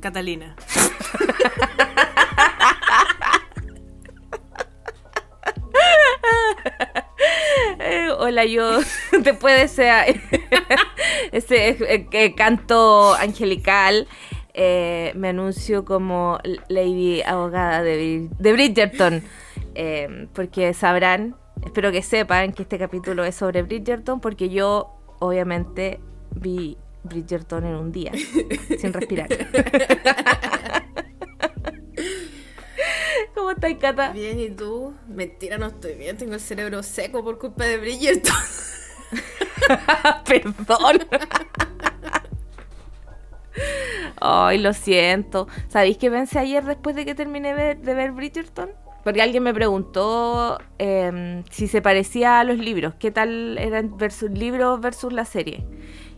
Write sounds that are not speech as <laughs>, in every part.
Catalina. Eh, hola, yo después de ese, canto angelical eh, me anuncio como Lady Abogada de, de Bridgerton. Eh, porque sabrán, espero que sepan que este capítulo es sobre Bridgerton porque yo obviamente vi Bridgerton en un día, sin respirar. ¿Cómo estás, Cata? Bien, ¿y tú? Mentira, no estoy bien. Tengo el cerebro seco por culpa de Bridgerton. <laughs> Perdón. Ay, lo siento. ¿Sabéis qué pensé ayer después de que terminé ver- de ver Bridgerton? Porque alguien me preguntó em, si se parecía a los libros, qué tal eran versus libros versus la serie.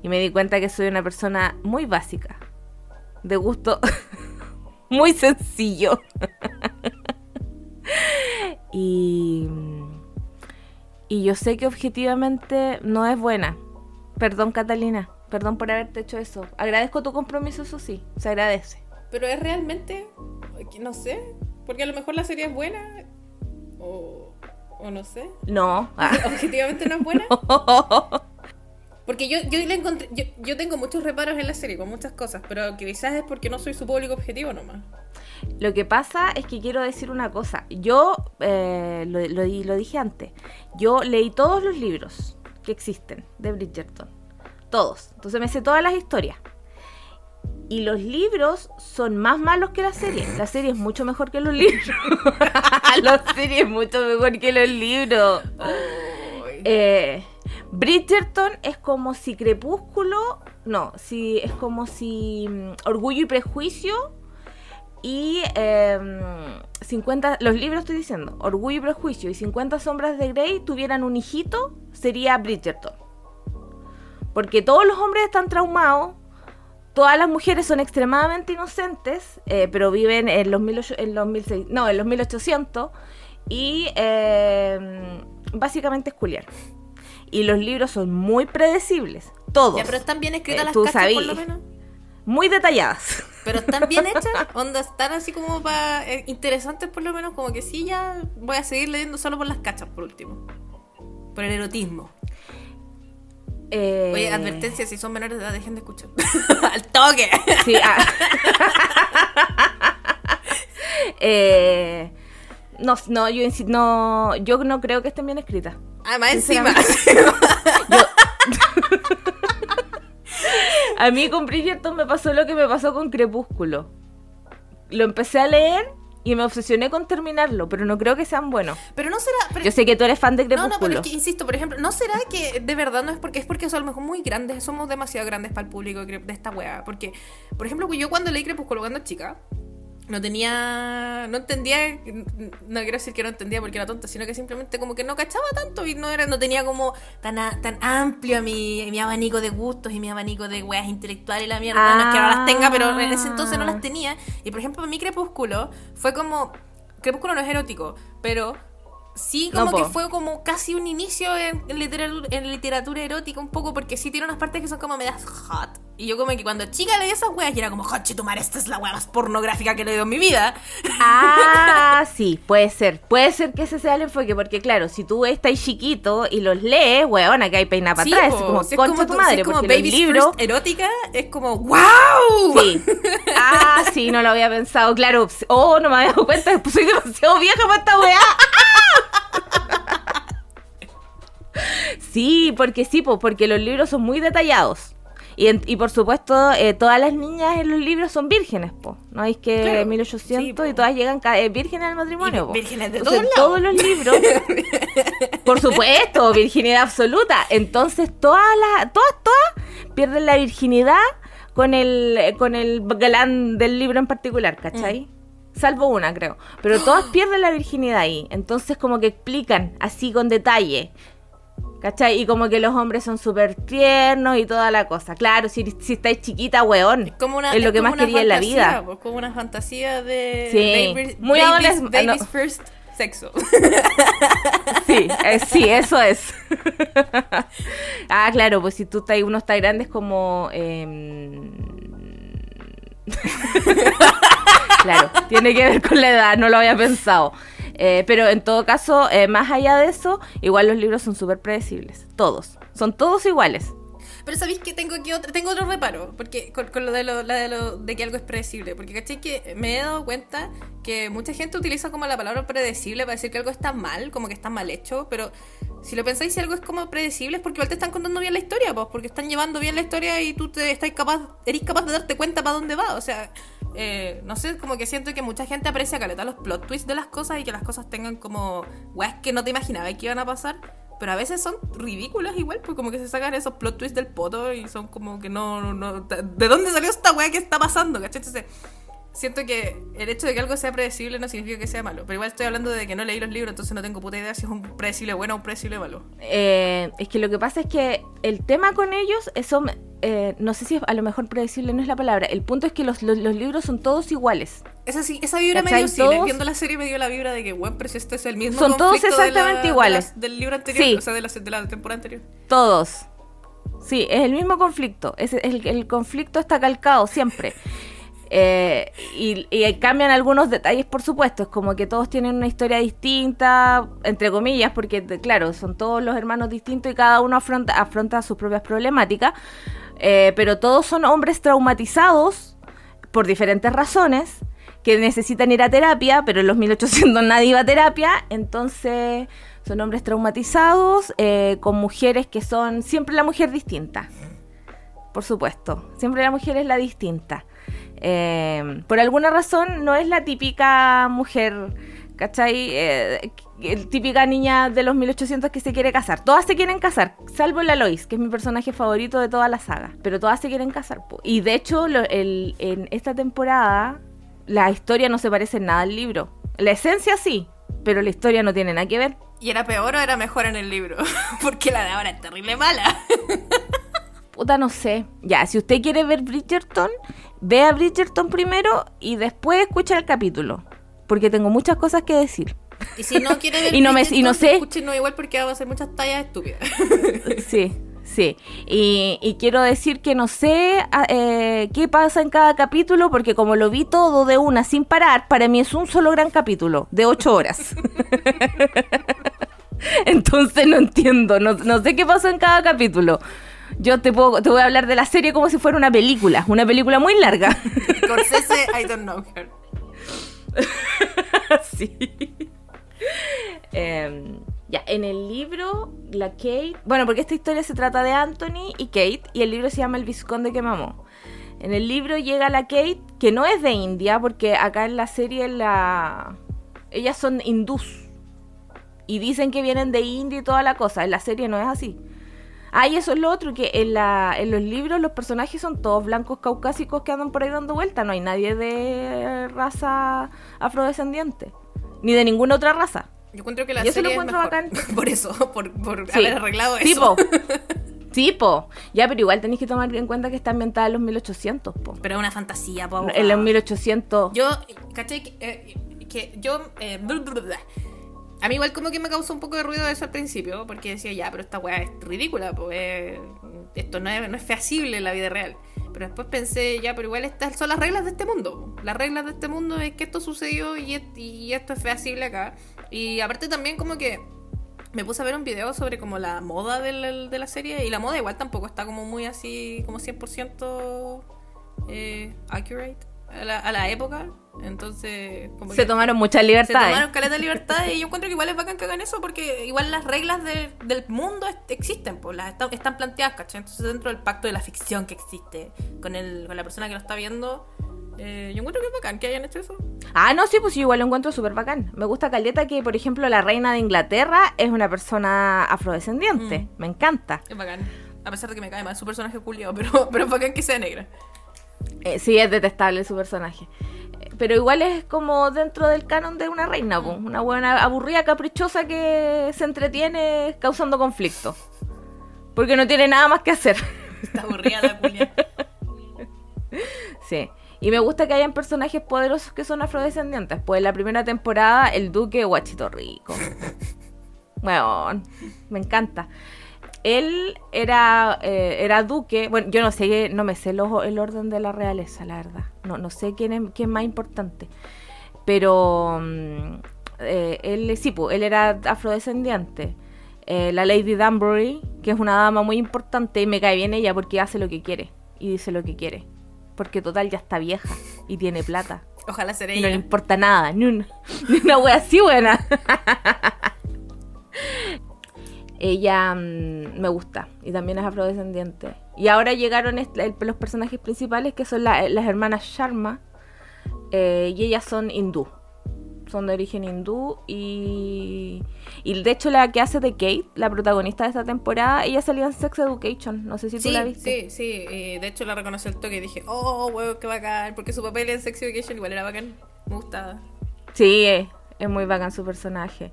Y me di cuenta que soy una persona muy básica, de gusto <laughs> muy sencillo. <laughs> y, y yo sé que objetivamente no es buena. Perdón, Catalina. Perdón por haberte hecho eso. Agradezco tu compromiso, eso sí. Se agradece. Pero es realmente. No sé. Porque a lo mejor la serie es buena. O. O no sé. No. Ah. <laughs> Objetivamente no es buena. Porque yo, yo le encontré. Yo, yo tengo muchos reparos en la serie con muchas cosas. Pero quizás es porque no soy su público objetivo nomás. Lo que pasa es que quiero decir una cosa. Yo, eh, lo, lo di- lo dije antes, yo leí todos los libros que existen de Bridgerton. Todos. Entonces me sé todas las historias. Y los libros son más malos que la serie. La serie es mucho mejor que los libros. <laughs> la serie es mucho mejor que los libros. Eh, Bridgerton es como si Crepúsculo, no, si es como si mm, Orgullo y Prejuicio y 50, los libros estoy diciendo, Orgullo y Prejuicio y 50 sombras de Grey tuvieran un hijito, sería Bridgerton. Porque todos los hombres están traumados, todas las mujeres son extremadamente inocentes, eh, pero viven en los, 1800 en los 1600 no, en los 1800 y em, básicamente es culiar. Y los libros son muy predecibles, todos. Ya, pero están bien escritas Eh, las cachas por lo menos. Muy detalladas. Pero están bien <laughs> hechas, onda, están así como para interesantes por lo menos, como que sí, ya voy a seguir leyendo solo por las cachas por último. Por el erotismo. Eh, Oye, advertencia, si son menores de edad, dejen de escuchar. <laughs> ¡Al toque! Sí, ah. <laughs> Eh, no, no, yo no, yo no creo que estén bien escritas. Además, encima. <laughs> A mí con Bridgerton me pasó lo que me pasó con Crepúsculo. Lo empecé a leer y me obsesioné con terminarlo, pero no creo que sean buenos. Pero no será. pero- Yo sé que tú eres fan de no, Crepúsculo. no, pero es que insisto, por ejemplo, ¿no será que de verdad no es porque es porque son a lo mejor muy grandes, somos demasiado grandes para el público de de esta wea? Porque, por ejemplo, yo cuando leí Crepúsculo cuando chica, no tenía. No entendía. No quiero decir que no entendía porque era tonta, sino que simplemente como que no cachaba tanto y no era no tenía como tan, a- tan amplio mi, mi abanico de gustos y mi abanico de weas intelectuales y la mierda. No es que ahora las tenga, pero en ese entonces no las tenía. Y por ejemplo, mi Crepúsculo fue como. Crepúsculo no es erótico, pero. Sí, No, como que po. fue como casi un inicio en, en literatura, en literatura erótica un poco, porque sí tiene unas partes que son como medias hot. Y yo como que cuando chica leí esas weas y era como, hot chitumar, esta es la wea más pornográfica que he leído en mi vida. <laughs> Ah, sí, puede ser. Puede ser que ese sea el enfoque, porque claro, si tú estás chiquito y los lees, weona, que hay peina para Sí, atrás. po, como si es concha como tu tu- madre, si es como porque Baby's libros. First erótica, es como, ¡wow! Sí. Ah, sí, no lo había pensado. Claro. Oh, no me había dado cuenta. Soy demasiado vieja para esta weá. <laughs> Sí, porque sí, po, porque los libros son muy detallados. Y, en- y por supuesto, eh, todas las niñas en los libros son vírgenes, po. ¿No es que Claro, 1800 sí, po. y todas llegan eh, vírgenes al matrimonio? Po. vírgenes de Entonces, todos lados. todos los libros. <laughs> por supuesto, virginidad absoluta. Entonces, todas las, todas, todas pierden la virginidad con el, con el galán del libro en particular, ¿cachai? Salvo una, creo. Pero <gasps> todas pierden la virginidad ahí. Entonces, como que explican así con detalle. ¿Cachai? Y como que los hombres son súper tiernos y toda la cosa. Claro, si, si estáis chiquita, weón. Como una, es lo que como más quería en la vida. pues, como una fantasía de Sí, babies- muy babies, adolesc- babies no. first sexo. <laughs> Sí, eh, sí, eso es. <laughs> ah, claro, pues si tú estás, uno está grande es como... em, <laughs> claro, tiene que ver con la edad, no lo había pensado. Eh, pero en todo caso, eh, más allá de eso, igual los libros son súper predecibles. Todos. Son todos iguales. Pero sabéis que tengo aquí otro, tengo otro reparo, porque con, con lo, de lo, la de lo de que algo es predecible, porque caché que me he dado cuenta que mucha gente utiliza como la palabra predecible para decir que algo está mal, como que está mal hecho, pero si lo pensáis si algo es como predecible es porque igual te están contando bien la historia, pues, porque están llevando bien la historia y tú te estás capaz, eres capaz de darte cuenta para dónde va, o sea, eh, no sé, como que siento que mucha gente aprecia caleta los plot twists de las cosas y que las cosas tengan como weas que no te imaginabas que iban a pasar. Pero a veces son ridículas igual, pues como que se sacan esos plot twists del poto y son como que no, no, ¿De dónde salió esta wea que está pasando? ¿Cachai? Entonces, siento que el hecho de que algo sea predecible no significa que sea malo. Pero igual estoy hablando de que no leí los libros, entonces no tengo puta idea si es un predecible bueno o un predecible malo. Eh, es que lo que pasa es que el tema con ellos, eso, eh, no sé si a lo mejor predecible no es la palabra. El punto es que los, los, los libros son todos iguales. Esa, sí, esa vibra me ¿Cachai? dio cine. Todos- Viendo la serie me dio la vibra de que, bueno, pero si este es el mismo Son todos conflicto de la- exactamente de iguales. la- del libro anterior, Sí. o sea, de la, de la temporada anterior. Todos. Sí, es el mismo conflicto. Es el, el conflicto está calcado siempre. <laughs> Eh, y, y cambian algunos detalles, por supuesto. Es como que todos tienen una historia distinta, entre comillas, porque, claro, son todos los hermanos distintos y cada uno afronta, afronta sus propias problemáticas. Eh, pero todos son hombres traumatizados por diferentes razones que necesitan ir a terapia, pero en los 1800 <laughs> nadie iba a terapia, entonces son hombres traumatizados eh, con mujeres que son siempre la mujer distinta. Por supuesto, siempre la mujer es la distinta. Eh, por alguna razón no es la típica mujer, ¿cachai? Eh, típica niña de los 1800 que se quiere casar. Todas se quieren casar, salvo la Lois, que es mi personaje favorito de toda la saga. Pero todas se quieren casar. Y de hecho, lo- el- en esta temporada, la historia no se parece en nada al libro. La esencia sí, pero la historia no tiene nada que ver. ¿Y era peor o era mejor en el libro? <laughs> Porque la de ahora es terrible mala. <laughs> Puta, no sé. Ya, si usted quiere ver Bridgerton, vea Bridgerton primero y después escucha el capítulo. Porque tengo muchas cosas que decir. Y si no quiere <laughs> ver Y no me- y no sé. igual porque va a hacer muchas tallas estúpidas. Sí, sí. Y, y quiero decir que no sé a- eh, qué pasa en cada capítulo, porque como lo vi todo de una sin parar, para mí es un solo gran capítulo, de ocho horas. <laughs> Entonces no entiendo, no, no sé qué pasó en cada capítulo. Yo te, puedo, te voy a hablar de la serie como si fuera una película, una película muy larga. <laughs> Corsese, I don't know her. <laughs> sí. Em, ya, en el libro, la Kate. Bueno, porque esta historia se trata de Anthony y Kate, y el libro se llama El Visconde que mamó. En el libro llega la Kate, que no es de India, porque acá en la serie la. Ellas son hindús. Y dicen que vienen de India y toda la cosa. En la serie no es así. Ah, y eso es lo otro, que en, la, en los libros los personajes son todos blancos caucásicos que andan por ahí dando vuelta. No hay nadie de raza afrodescendiente. Ni de ninguna otra raza. Yo encuentro que la Y eso lo serie es encuentro mejor. bacán. <laughs> Por eso, por, por Sí. haber arreglado eso. Tipo. tipo. Ya, pero igual tenéis que tomar en cuenta que está ambientada en los 1800, po. Pero es una fantasía, po. En los 1800. Yo, caché que, eh, que yo... eh. A mí igual como que me causó un poco de ruido eso al principio, porque decía, ya, pero esta weá es ridícula, pues esto no es, no es feasible en la vida real. Pero después pensé, ya, pero igual estas son las reglas de este mundo. Las reglas de este mundo es que esto sucedió y, y esto es feasible acá. Y aparte también como que me puse a ver un video sobre como la moda del- de la serie y la moda igual tampoco está como muy así, como 100% eh, accurate a la, a la época. Entonces, como se tomaron muchas se libertades. tomaron caleta de libertad y yo encuentro que igual es bacán que hagan eso porque igual las reglas de- del mundo existen, pues las están, están planteadas, ¿cachai? Entonces dentro del pacto de la ficción que existe con, el, con la persona que lo está viendo, eh, yo encuentro que es bacán que hayan hecho eso. Ah, no, sí, pues yo igual lo encuentro súper bacán. Me gusta Caleta que, por ejemplo, la reina de Inglaterra es una persona afrodescendiente. Mm. Me encanta. Es bacán. A pesar de que me cae mal su personaje culiado, <laughs> pero, pero es bacán que sea negra. Eh, sí, es detestable su personaje. Eh, Pero igual es como dentro del canon de una reina, po. una buena aburrida, caprichosa que se entretiene causando conflicto. Porque no tiene nada más que hacer. Está aburrida la culia. <laughs> Sí. Y me gusta que hayan personajes poderosos que son afrodescendientes. Pues en la primera temporada, el duque Guachito Rico. <laughs> Bueno, me encanta. él era, eh, era duque. Bueno, yo no sé, no me sé el orden de la realeza, la verdad. No, no sé quién es, quién más importante. Pero mm, eh, él, sí, pues, él era afrodescendiente. Eh, la Lady Danbury, que es una dama muy importante, y me cae bien ella porque hace lo que quiere y dice lo que quiere. Porque total ya está vieja y tiene plata. Ojalá ser ella. no le importa nada, ni una, <laughs> ni una wea así buena. <laughs> ella mm, me gusta y también es afrodescendiente. Y ahora llegaron los personajes principales que son las hermanas Sharma eh, y ellas son hindú. Son de origen hindú y, y de hecho la que hace de Kate, la protagonista de esta temporada, ella salió en Sex Education. No sé si tú la viste. Sí, sí. de hecho la reconocí el toque y dije, oh, huevo, qué bacán. Porque su papel en Sex Education igual era bacán. Me gustaba. Sí, es muy bacán su personaje.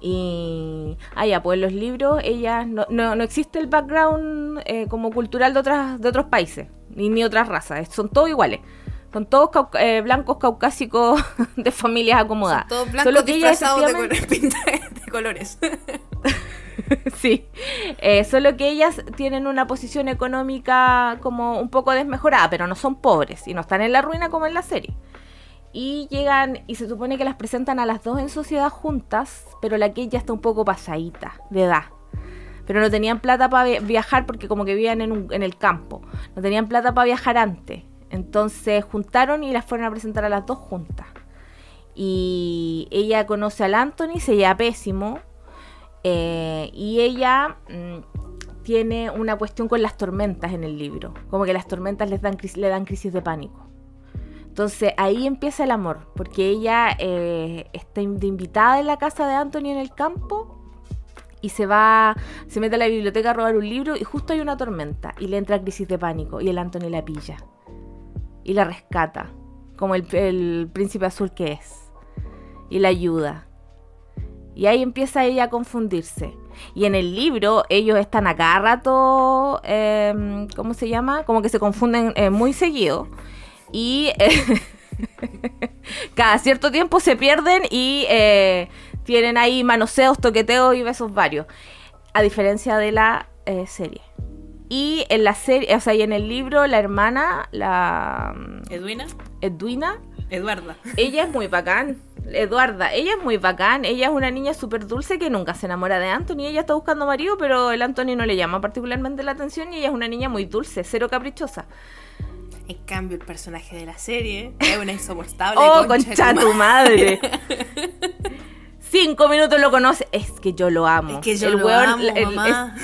Y. Ah, ya, pues en los libros, ellas. No, no, existe el background eh, como cultural de, otras, de otros países, ni, ni otras razas. Son todos iguales. Son todos eh, blancos caucásicos <laughs> de familias acomodadas. Son todos blancos disfrazados de, <laughs> colores. <laughs> sí, eh, solo que ellas tienen una posición económica como un poco desmejorada, pero no son pobres y no están en la ruina como en la serie y llegan y se supone que las presentan a las dos en sociedad juntas, pero la que ya está un poco pasadita de edad. Pero no tenían plata para viajar porque como que vivían en, en el campo. No tenían plata para viajar antes. Entonces juntaron y las fueron a presentar a las dos juntas. Y ella conoce al Anthony, se llama pésimo. Eh, y ella mm, tiene una cuestión con las tormentas en el libro. Como que las tormentas les dan, le dan crisis de pánico. Entonces ahí empieza el amor, porque ella eh, está invitada en la casa de Anthony en el campo y se va, se mete a la biblioteca a robar un libro y justo hay una tormenta y le entra crisis de pánico y el Anthony la pilla y la rescata, como el, el príncipe azul que es, y la ayuda. Y ahí empieza ella a confundirse. Y en el libro ellos están a cada rato, em, ¿cómo se llama? Como que se confunden eh, muy seguido y eh, <laughs> cada cierto tiempo se pierden y eh, tienen ahí manoseos, toqueteos y besos varios. A diferencia de la serie. Y en la serie, o sea, y en el libro, la hermana, la. Mm, ¿Edwina? Edwina. Eduarda. Ella es muy bacán. Eduarda, ella es muy bacán. Ella es una niña súper dulce que nunca se enamora de Anthony. Ella está buscando marido, pero el Anthony no le llama particularmente la atención y ella es una niña muy dulce, cero caprichosa. En cambio, el personaje de la serie es una insoportable. <laughs> ¡Oh, concha, tu madre! <laughs> Cinco minutos lo conoce. Es que yo lo amo. Es que yo el lo amo, el, mamá.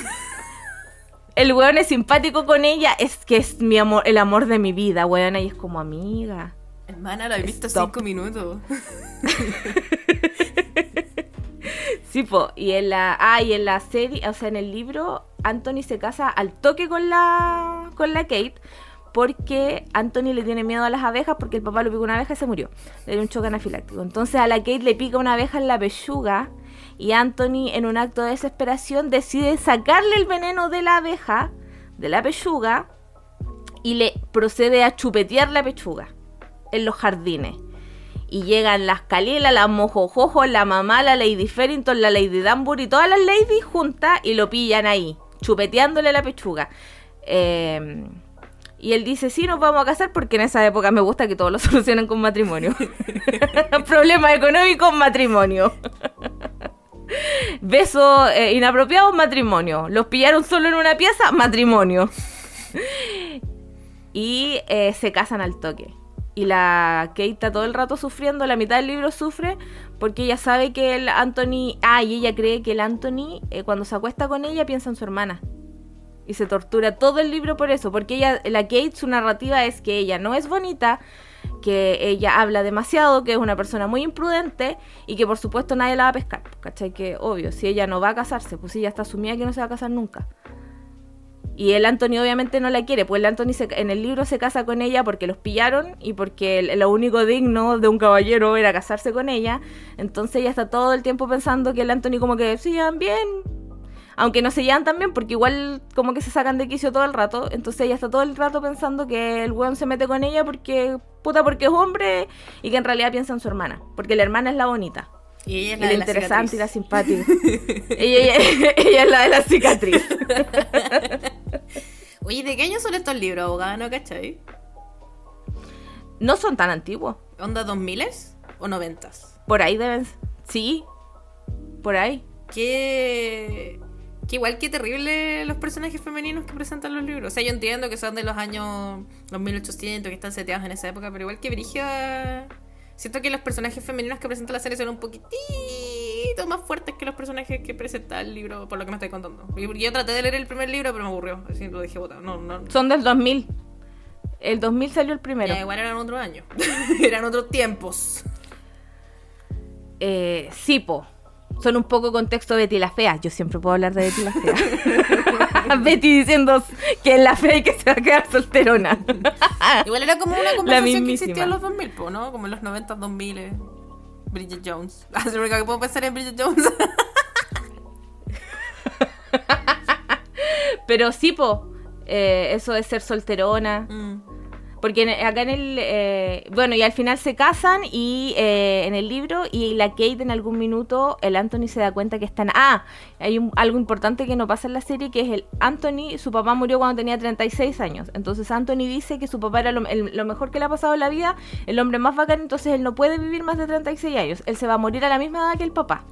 El weón es simpático con ella. Es que es mi amor, el amor de mi vida, weón. Y es como amiga. Hermana, lo he visto cinco minutos. <laughs> sí, po. Y en la. Ah, y en la serie, o sea, en el libro, Anthony se casa al toque con la. con la Kate porque Anthony le tiene miedo a las abejas porque el papá lo picó una abeja y se murió. Le dio un choque anafiláctico. Entonces a la Kate le pica una abeja en la pechuga y Anthony en un acto de desesperación decide sacarle el veneno de la abeja, de la pechuga, y le procede a chupetear la pechuga en los jardines. Y llegan las Calila, las Mojojojo, la mamá, la Lady Ferrington, la Lady Danbury, todas las ladies juntas y lo pillan ahí, chupeteándole la pechuga. Eh, y él dice, sí, nos vamos a casar porque en esa época me gusta que todos lo <laughs> solucionen con matrimonio. <laughs> Problemas económicos, matrimonio. <laughs> <laughs> Beso eh, inapropiado, matrimonio. Los pillaron solo en una pieza, matrimonio. <laughs> y eh, se casan al toque. Y la Kate está todo el rato sufriendo, la mitad del libro sufre porque ella sabe que el Anthony... Ah, y ella cree que el Anthony, eh, cuando se acuesta con ella, piensa en su hermana y se tortura todo el libro por eso, porque ella, la Kate, su narrativa es que ella no es bonita, que ella habla demasiado, que es una persona muy imprudente y que por supuesto nadie la va a pescar, ¿cachai? Que obvio, si ella no va a casarse, pues ella está asumida que no se va a casar nunca. Y el Anthony obviamente no la quiere, pues el Anthony en el libro se casa con ella porque los pillaron y porque lo único digno de un caballero era casarse con ella. Entonces ella está todo el tiempo pensando que el Anthony como que, sí, bien, aunque no se llevan tan bien porque igual como que se sacan de quicio todo el rato. Entonces ella está todo el rato pensando que el weón se mete con ella porque, puta, porque es hombre y que en realidad piensa en su hermana. Porque la hermana es la bonita. Y ella es la la de la interesante y la simpática. <laughs> ella, ella- ella es la de la cicatriz. <laughs> Oye, ¿de qué año son estos libros, abogada? ¿No cachai? No son tan antiguos. ¿Onda 2000 o 90? Por ahí deben. Sí. Por ahí. Que... que igual que terrible los personajes femeninos que presentan los libros. O sea, yo entiendo que son de los años los 1800, que están seteados en esa época, pero igual que Brigia... Siento que los personajes femeninos que presenta la serie son un poquitito más fuertes que los personajes que presenta el libro, por lo que me estoy contando. Yo traté de leer el primer libro, pero me aburrió. Así lo dejé botado. No, no. Son del 2000. El 2000 salió el primero. Ya, igual eran otros años. <laughs> eran otros tiempos. Eh, sí, po. Son un poco contexto Betty la Fea. Yo siempre puedo hablar de Betty la Fea. <laughs> Betty diciendo que es la fea y que se va a quedar solterona. <laughs> Igual era como una conversación que existía en los 2000, po, ¿no? Como en los 90, 2000. eh. Bridget Jones. <laughs> Único que puedo pensar en Bridget Jones. Pero sí, po. eh, eso de ser solterona. Mm. Porque en- acá en el. eh, bueno, y al final se casan y eh, en el libro y la Kate en algún minuto, el Anthony se da cuenta que están. Ah, hay un- algo importante que no pasa en la serie que es el Anthony, su papá murió cuando tenía 36 años. Entonces Anthony dice que su papá era lo, mejor que le ha pasado en la vida, el hombre más bacán, entonces él no puede vivir más de 36 años. Él se va a morir a la misma edad que el papá.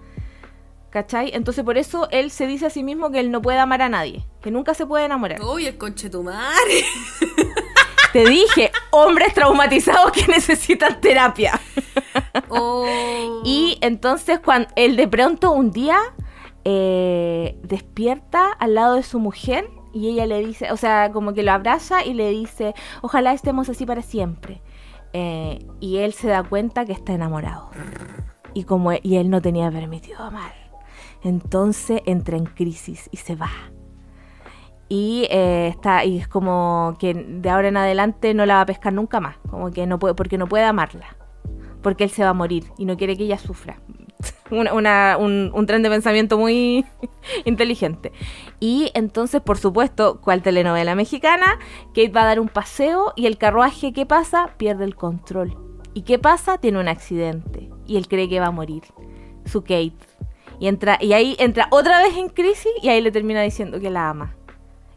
¿Cachai? Entonces por eso él se dice a sí mismo que él no puede amar a nadie, que nunca se puede enamorar. Uy, el conche tu madre. <laughs> Te dije, hombres traumatizados que necesitan terapia. Oh. Y entonces cuando él de pronto un día eh, despierta al lado de su mujer y ella le dice, o sea, como que lo abraza y le dice, ojalá estemos así para siempre. Eh, y él se da cuenta que está enamorado. Y como y él no tenía permitido amar. Entonces entra en crisis y se va. Y eh, está y es como que de ahora en adelante no la va a pescar nunca más, como que no puede porque no puede amarla porque él se va a morir y no quiere que ella sufra. <laughs> Una- un, un tren de pensamiento muy <laughs> inteligente. Y entonces, por supuesto, cual telenovela mexicana, Kate va a dar un paseo y el carruaje, ¿qué pasa? Pierde el control. ¿Y qué pasa? Tiene un accidente y él cree que va a morir. Su Kate. Y, entra, y ahí entra otra vez en crisis y ahí le termina diciendo que la ama.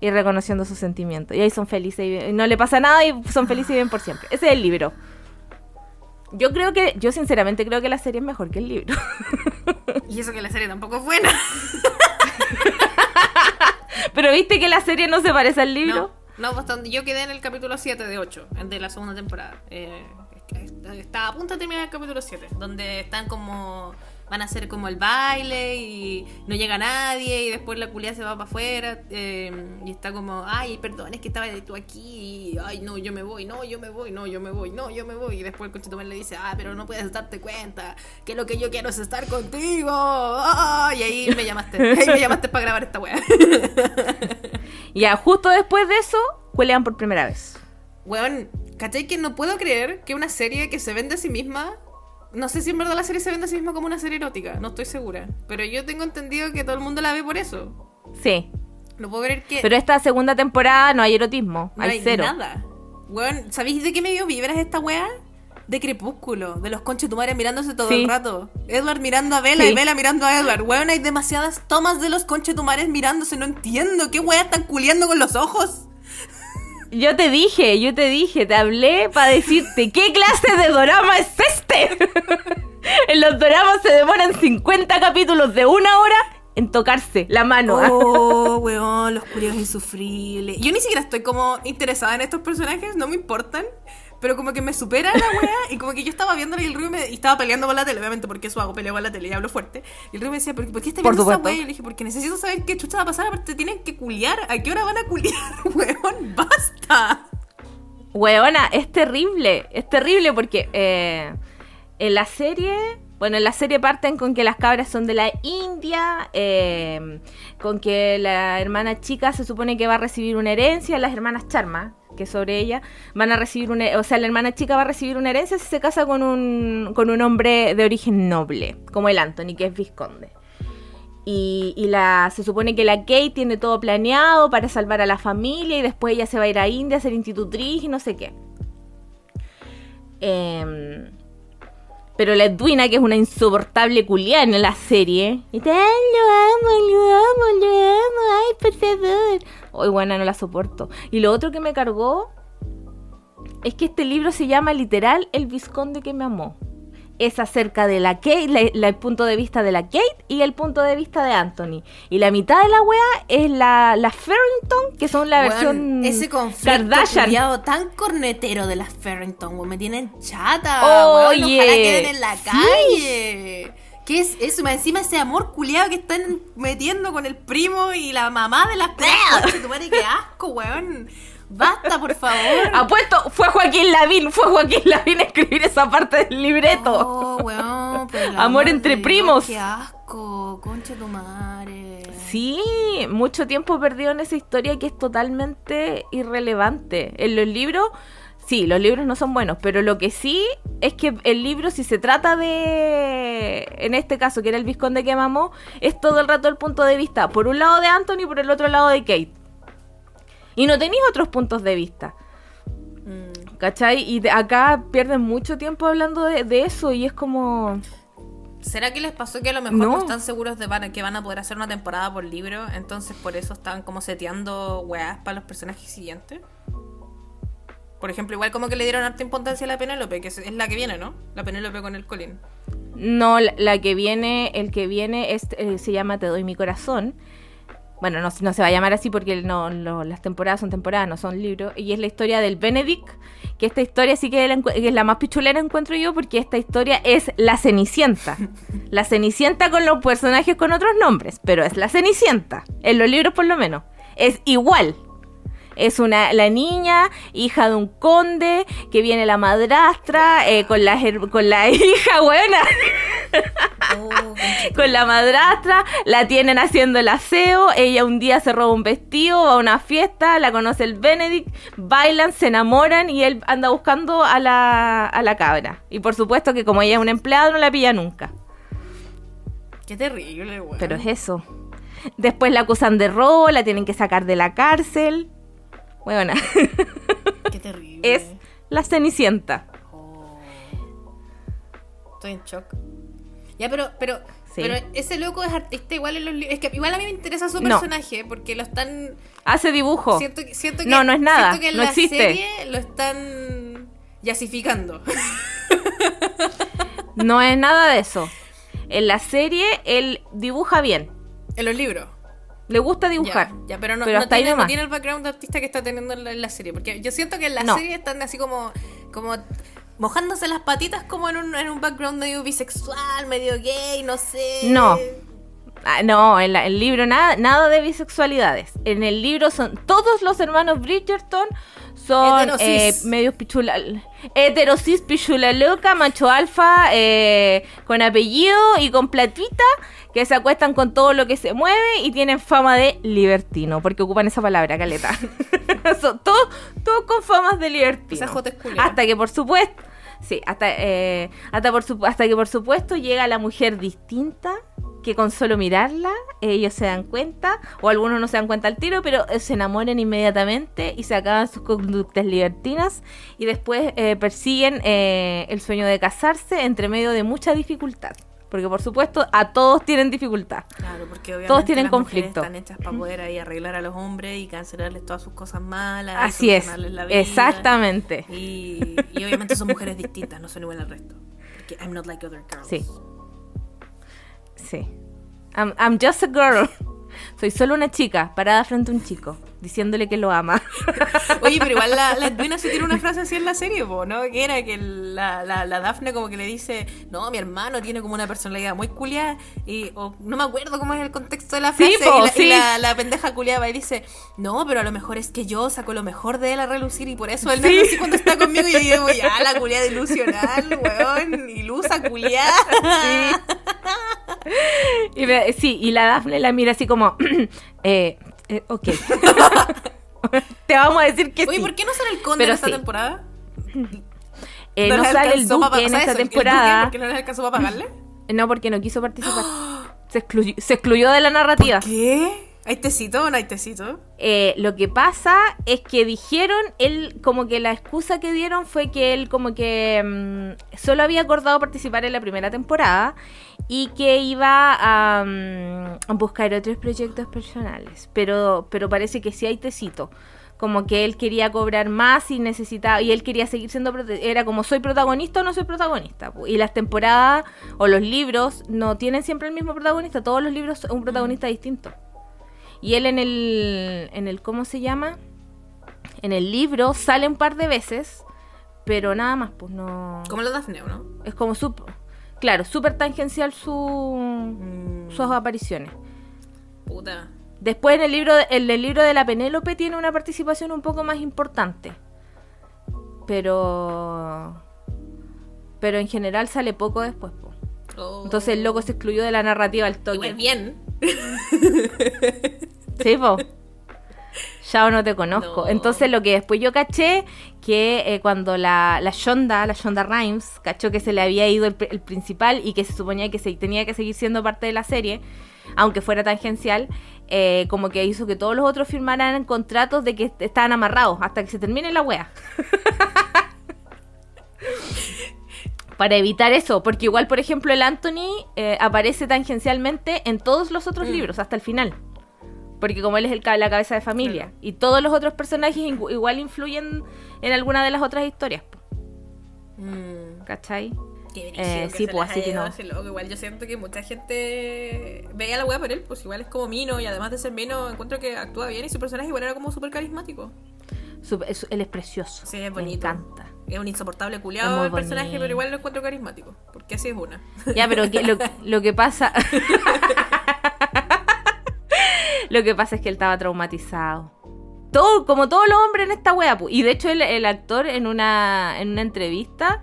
Y reconociendo sus sentimientos. Y ahí son felices y no le pasa nada y son felices y viven por siempre. Ese es el libro. Yo creo que, yo sinceramente creo que la serie es mejor que el libro. <laughs> Y eso que la serie tampoco es buena. <laughs> Pero viste que la serie no se parece al libro. No, no bastante. Yo quedé en el capítulo 7 de 8, de la segunda temporada. Eh, está a punto de terminar el capítulo 7, donde están como. Van a hacer como el baile y no llega nadie y después la culia se va para afuera eh, y está como, ay, perdón, es que estaba tú aquí y, ay, no, yo me voy, no, yo me voy, no, yo me voy, no, yo me voy y después el conchetumare le dice, ah, pero no puedes darte cuenta que lo que yo quiero es estar contigo ah", y ahí me llamaste, ahí me llamaste para grabar esta wea <laughs> Ya, justo después de eso, cuelean por primera vez. Weón, ¿cachai que no puedo creer que una serie que se vende a sí misma... No sé si en verdad la serie se vende a sí misma como una serie erótica, no estoy segura. Pero yo tengo entendido que todo el mundo la ve por eso. Sí. No puedo creer que Pero esta segunda temporada no hay erotismo. no hay, hay cero. nada. Weón, ¿sabéis de qué me dio vibras esta wea? De crepúsculo, de los conchetumares mirándose todo Sí. el rato. Edward mirando a Bella Sí. y Bella mirando a Edward. Weón, hay demasiadas tomas de los conchetumares mirándose, no entiendo. ¿Qué wea están culiando con los ojos? Yo te dije, yo te dije, te hablé para decirte, ¿qué clase de drama es este? <laughs> en los dramas se demoran 50 capítulos de una hora en tocarse la mano. Oh, <laughs> weón, los curiosos insufribles. Yo ni siquiera estoy como interesada en estos personajes, no me importan. Pero como que me supera la wea y como que yo estaba viendo y el Rubio me, y estaba peleando con la tele, obviamente porque eso hago, peleo con la tele y hablo fuerte. Y el Rubio me decía, ¿por, por qué estás Por viendo esa wea? Y yo le dije, porque necesito saber qué chucha va a pasar, aparte tienen que culiar. ¿A qué hora van a culiar, <laughs> weón? ¡Basta! Weona, es terrible, es terrible porque eh, en la serie, bueno, en la serie parten con que las cabras son de la India, eh, con que la hermana chica se supone que va a recibir una herencia, las hermanas Charma, que sobre ella, van a recibir una, o sea, la hermana chica va a recibir una herencia si se casa con un, con un hombre de origen noble, como el Anthony, que es visconde. Y, y la, se supone que la Kate tiene todo planeado para salvar a la familia y después ella se va a ir a India a ser institutriz y no sé qué. Em, Pero la Edwina, que es una insoportable culiada en la serie. Y te, "Ay, lo amo, lo amo, lo amo, ay, por favor. Hoy, buena, no la soporto. Y lo otro que me cargó es que este libro se llama literal El Visconde que me amó. Es acerca de la Kate, la- la- el punto de vista de la Kate y el punto de vista de Anthony. Y la mitad de la wea es la, la Farrington, que son la versión ese conflicto Kardashian. tan cornetero de las Farrington, me tienen chata, Oye, ojalá queden en la sí. calle. ¿Qué es eso? Encima ese amor culiado que están metiendo con el primo y la mamá de las cosas. tu madre, qué asco, weón. Basta, por favor. <laughs> Apuesto, fue Joaquín Lavín, fue Joaquín Lavín a escribir esa parte del libreto. Oh, weón, pero <laughs> Amor entre primos. Qué asco, concha tu madre. Sí, mucho tiempo perdido en esa historia que es totalmente irrelevante. En los libros, sí, los libros no son buenos, pero lo que sí es que el libro, si se trata de, en este caso, que era el Visconde que mamó, es todo el rato el punto de vista, por un lado de Anthony y por el otro lado de Kate. Y no tenéis otros puntos de vista. Mm. ¿Cachai? Y de- acá pierden mucho tiempo hablando de, de eso y es como... ¿Será que les pasó que a lo mejor No. no, están seguros de van- que van a poder hacer una temporada por libro? Entonces por eso están como seteando weas para los personajes siguientes. Por ejemplo, igual como que le dieron harta importancia a la Penélope, que es, la que viene, ¿no? La Penélope con el Colin. No, la, que viene, el que viene es, eh, se llama Te doy mi corazón. Bueno, no, no se va a llamar así porque no, las temporadas son temporadas, no son libros. Y es la historia del Benedict, que esta historia sí que, que es la más pichulera encuentro yo porque esta historia es la Cenicienta. La Cenicienta con los personajes con otros nombres, pero es la Cenicienta. En los libros por lo menos. Es igual. Es una la niña, hija de un conde, que viene la madrastra, eh, con, la, con la <laughs> hija, buena, Oh, con la madrastra, la tienen haciendo el aseo, ella un día se roba un vestido, va a una fiesta, la conoce el Benedict, bailan, se enamoran y él anda buscando a la, a la cabra. Y por supuesto que como ella es una empleada no la pilla nunca. Qué terrible, weón. Pero es eso. Después la acusan de robo, la tienen que sacar de la cárcel. Bueno, <laughs> Qué terrible. es la Cenicienta. Oh. Estoy en shock. Ya, pero, pero, Sí. pero ese loco es artista igual en los libros. Es que igual a mí me interesa su No. personaje porque lo están. Hace dibujo. Siento, que- siento que, No, no es nada, siento que en no la existe. serie lo están yasificando. <laughs> No es nada de eso. En la serie él dibuja bien. en los libros. Le gusta dibujar. Ya, ya, pero no, Pero no hasta ahí tiene, no nomás. tiene el background de artista que está teniendo en la, en la serie. Porque yo siento que en la No. serie están así como, como mojándose las patitas como en un, en un background medio bisexual, medio gay, no sé. No. Ah, no, en la- el libro nada, nada de bisexualidades. En el libro son todos los hermanos Bridgerton son eh, medios pichula, heterosis, pichula loca, macho alfa, eh, con apellido y con platita, que se acuestan con todo lo que se mueve y tienen fama de libertino, porque ocupan esa palabra, caleta. <laughs> Son todos, todos con famas de libertino. Hasta que por supuesto, sí, hasta, eh, hasta, por su- hasta que por supuesto llega la mujer distinta que con solo mirarla ellos se dan cuenta, o algunos no se dan cuenta al tiro, pero eh, se enamoran inmediatamente y se acaban sus conductas libertinas y después eh, persiguen eh, el sueño de casarse entre medio de mucha dificultad. Porque por supuesto a todos tienen dificultad. Claro, porque obviamente Todos tienen las conflicto. están hechas para poder ahí arreglar a los hombres y cancelarles todas sus cosas malas. Así es, solucionarles la vida. exactamente. Y, y obviamente son mujeres distintas, no son igual al resto. Porque I'm not like other girls. Sí. Sí. I'm, I'm just a girl. Soy solo una chica parada frente a un chico, diciéndole que lo ama. <laughs> Oye, pero igual la, la Edwina sí tiene una frase así en la serie, po, ¿no? Que era que la, la, la Daphne como que le dice, no, mi hermano tiene como una personalidad muy culiada y o, no me acuerdo cómo es el contexto de la Sí, frase po, y, la, y sí. la- pendeja culiada y dice, no, pero a lo mejor es que yo saco lo mejor de él a relucir y por eso él me Sí. hace así cuando está conmigo y yo digo, ya, la culiada ilusional, weón, ilusa culiada. <laughs> Y me- sí, y la Daphne la mira así como, <clears throat> eh, eh, ok. <laughs> Te vamos a decir que Oye, sí. ¿por qué no sale el conde Pero en esta sí. temporada? Eh, no les sale el duque en ¿sabes esta temporada. ¿Por qué no les alcanzó para pagarle? No, porque no quiso participar. <gasps> Se excluyó, se excluyó de la narrativa. ¿Qué? ¿Hay tecito o no hay tecito? Eh, lo que pasa es que dijeron, él como que la excusa que dieron fue que él como que mm, solo había acordado participar en la primera temporada y que iba a, mm, buscar otros proyectos personales. Pero, pero parece que sí hay tecito. Como que él quería cobrar más y necesitaba. Y él quería seguir siendo. Era como soy protagonista o no soy protagonista. Y las temporadas o los libros no tienen siempre el mismo protagonista. Todos los libros son un protagonista distinto. Y él en el. en el ¿Cómo se llama? En el libro sale un par de veces. Pero nada más, pues no. Como los Daphne, ¿no? Es como súper. Claro, súper tangencial su, Mm, sus apariciones. puta. Después en el libro, en el libro de la Penélope tiene una participación un poco más importante. Pero. Pero en general sale poco después. po. Oh. Entonces el loco se excluyó de la narrativa al toque. Igual bien. Sí, po. Ya no te conozco. No. Entonces lo que después yo caché, que eh, cuando la, la Shonda, la Shonda Rhimes, cachó que se le había ido el, el principal y que se suponía que se tenía que seguir siendo parte de la serie, aunque fuera tangencial, eh, como que hizo que todos los otros firmaran contratos de que est- estaban amarrados hasta que se termine la wea. <laughs> Para evitar eso, porque igual, por ejemplo, el Anthony eh, aparece tangencialmente en todos los otros Mm. libros, hasta el final. Porque como él es el, la cabeza de familia. Y todos los otros personajes igu- igual influyen en alguna de las otras historias. Mm, ¿Cachai? qué Eh, sí, pues, así que no. loco. Igual yo siento que mucha gente veía la weá por él, pues igual es como Mino y además de ser Mino encuentro que actúa bien y su personaje igual era como súper carismático. Su- es- él es precioso. Sí, es Me bonito. encanta. Es un insoportable culiado el personaje, bonito. pero igual lo encuentro carismático. Porque así es una. Ya, pero que- lo, <laughs> lo que pasa. <laughs> lo que pasa es que él estaba traumatizado. Todo, como todos los hombres en esta wea, po. Y de hecho, el, el actor en una, en una entrevista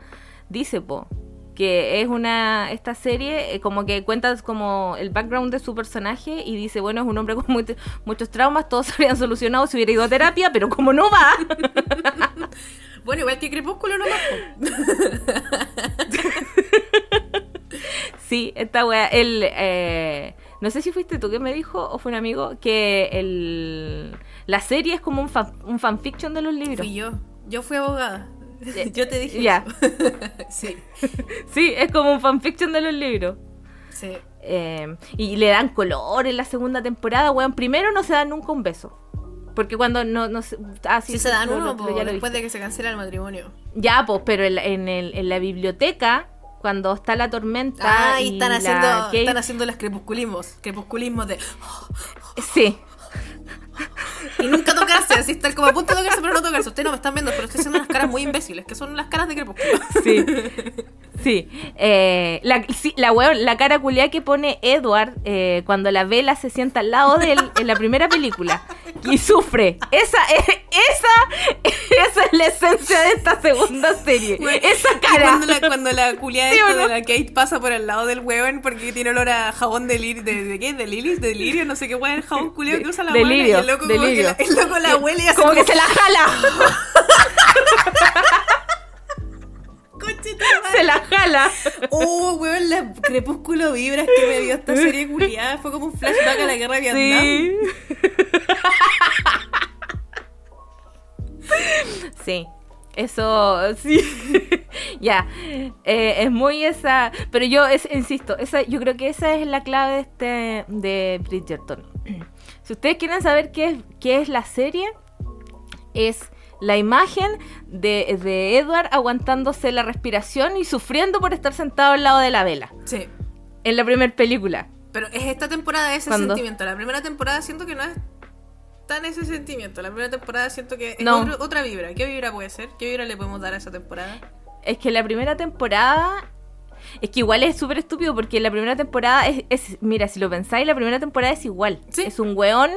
dice, po, que es una. Esta serie, eh, como que cuenta como el background de su personaje y dice, bueno, es un hombre con mu- muchos traumas, todos se habrían solucionado si hubiera ido a terapia, pero como no va. <laughs> Bueno, igual que Crepúsculo po. <laughs> Sí, esta wea, él, eh, no sé si fuiste tú que me dijo o fue un amigo que el, la serie es como un, fan, un fanfiction de los libros. Fui yo. Yo fui abogada. <laughs> Yo te dije Ya. <laughs> sí. <laughs> Sí, es como un fanfiction de los libros. Sí. Eh, y le dan color en la segunda temporada, weón. Primero no se dan nunca un beso. Porque cuando no, no se... Ah, Sí, se dan uno po, después viste. de que se cancela el matrimonio. Ya, pues, pero en, en el- en la biblioteca, cuando está la tormenta... Ah, y y están la haciendo, Kate- están haciendo los crepusculismos. Crepusculismos de. <gasps> Sí. Y nunca tocarse, así estar como a punto de tocarse, pero no tocarse. Ustedes no me están viendo, pero estoy haciendo unas caras muy imbéciles, que son las caras de crepúsculo. Sí. Sí. Eh, la, sí, la, weón- la cara culiada que pone Edward eh, cuando la vela se sienta al lado de él en la primera película y sufre. Esa es, esa, esa es la esencia de esta segunda serie. Esa cara. Cuando la, cuando la culiada ¿Sí de la Kate pasa por el lado del huevón porque tiene olor a jabón de lir, de, de qué, de lilis, de lirio, no sé qué el jabón culiado que usa la y el loco como que lirio. la, el loco la huele y hace como que se la jala. <laughs> Se la jala. Oh, weón, la crepúsculo vibras que me dio esta serie culiada. Fue como un flashback a la guerra de Vietnam. Sí. <laughs> Sí. Eso, sí. <laughs> ya. Eh, es muy esa. Pero yo es, insisto, esa, yo creo que esa es la clave de este de Bridgerton. Si ustedes quieren saber qué es, qué es la serie, es la imagen de, de Edward aguantándose la respiración y sufriendo por estar sentado al lado de la vela. Sí. En la primera película. Pero es esta temporada ese ¿Cuándo? sentimiento. La primera temporada siento que no es tan ese sentimiento. La primera temporada siento que es No. otro- otra vibra. ¿Qué vibra puede ser? ¿Qué vibra le podemos dar a esa temporada? Es que la primera temporada. Es que igual es súper estúpido porque la primera temporada es, es- Mira, si lo pensáis, la primera temporada es igual. Sí. Es un weón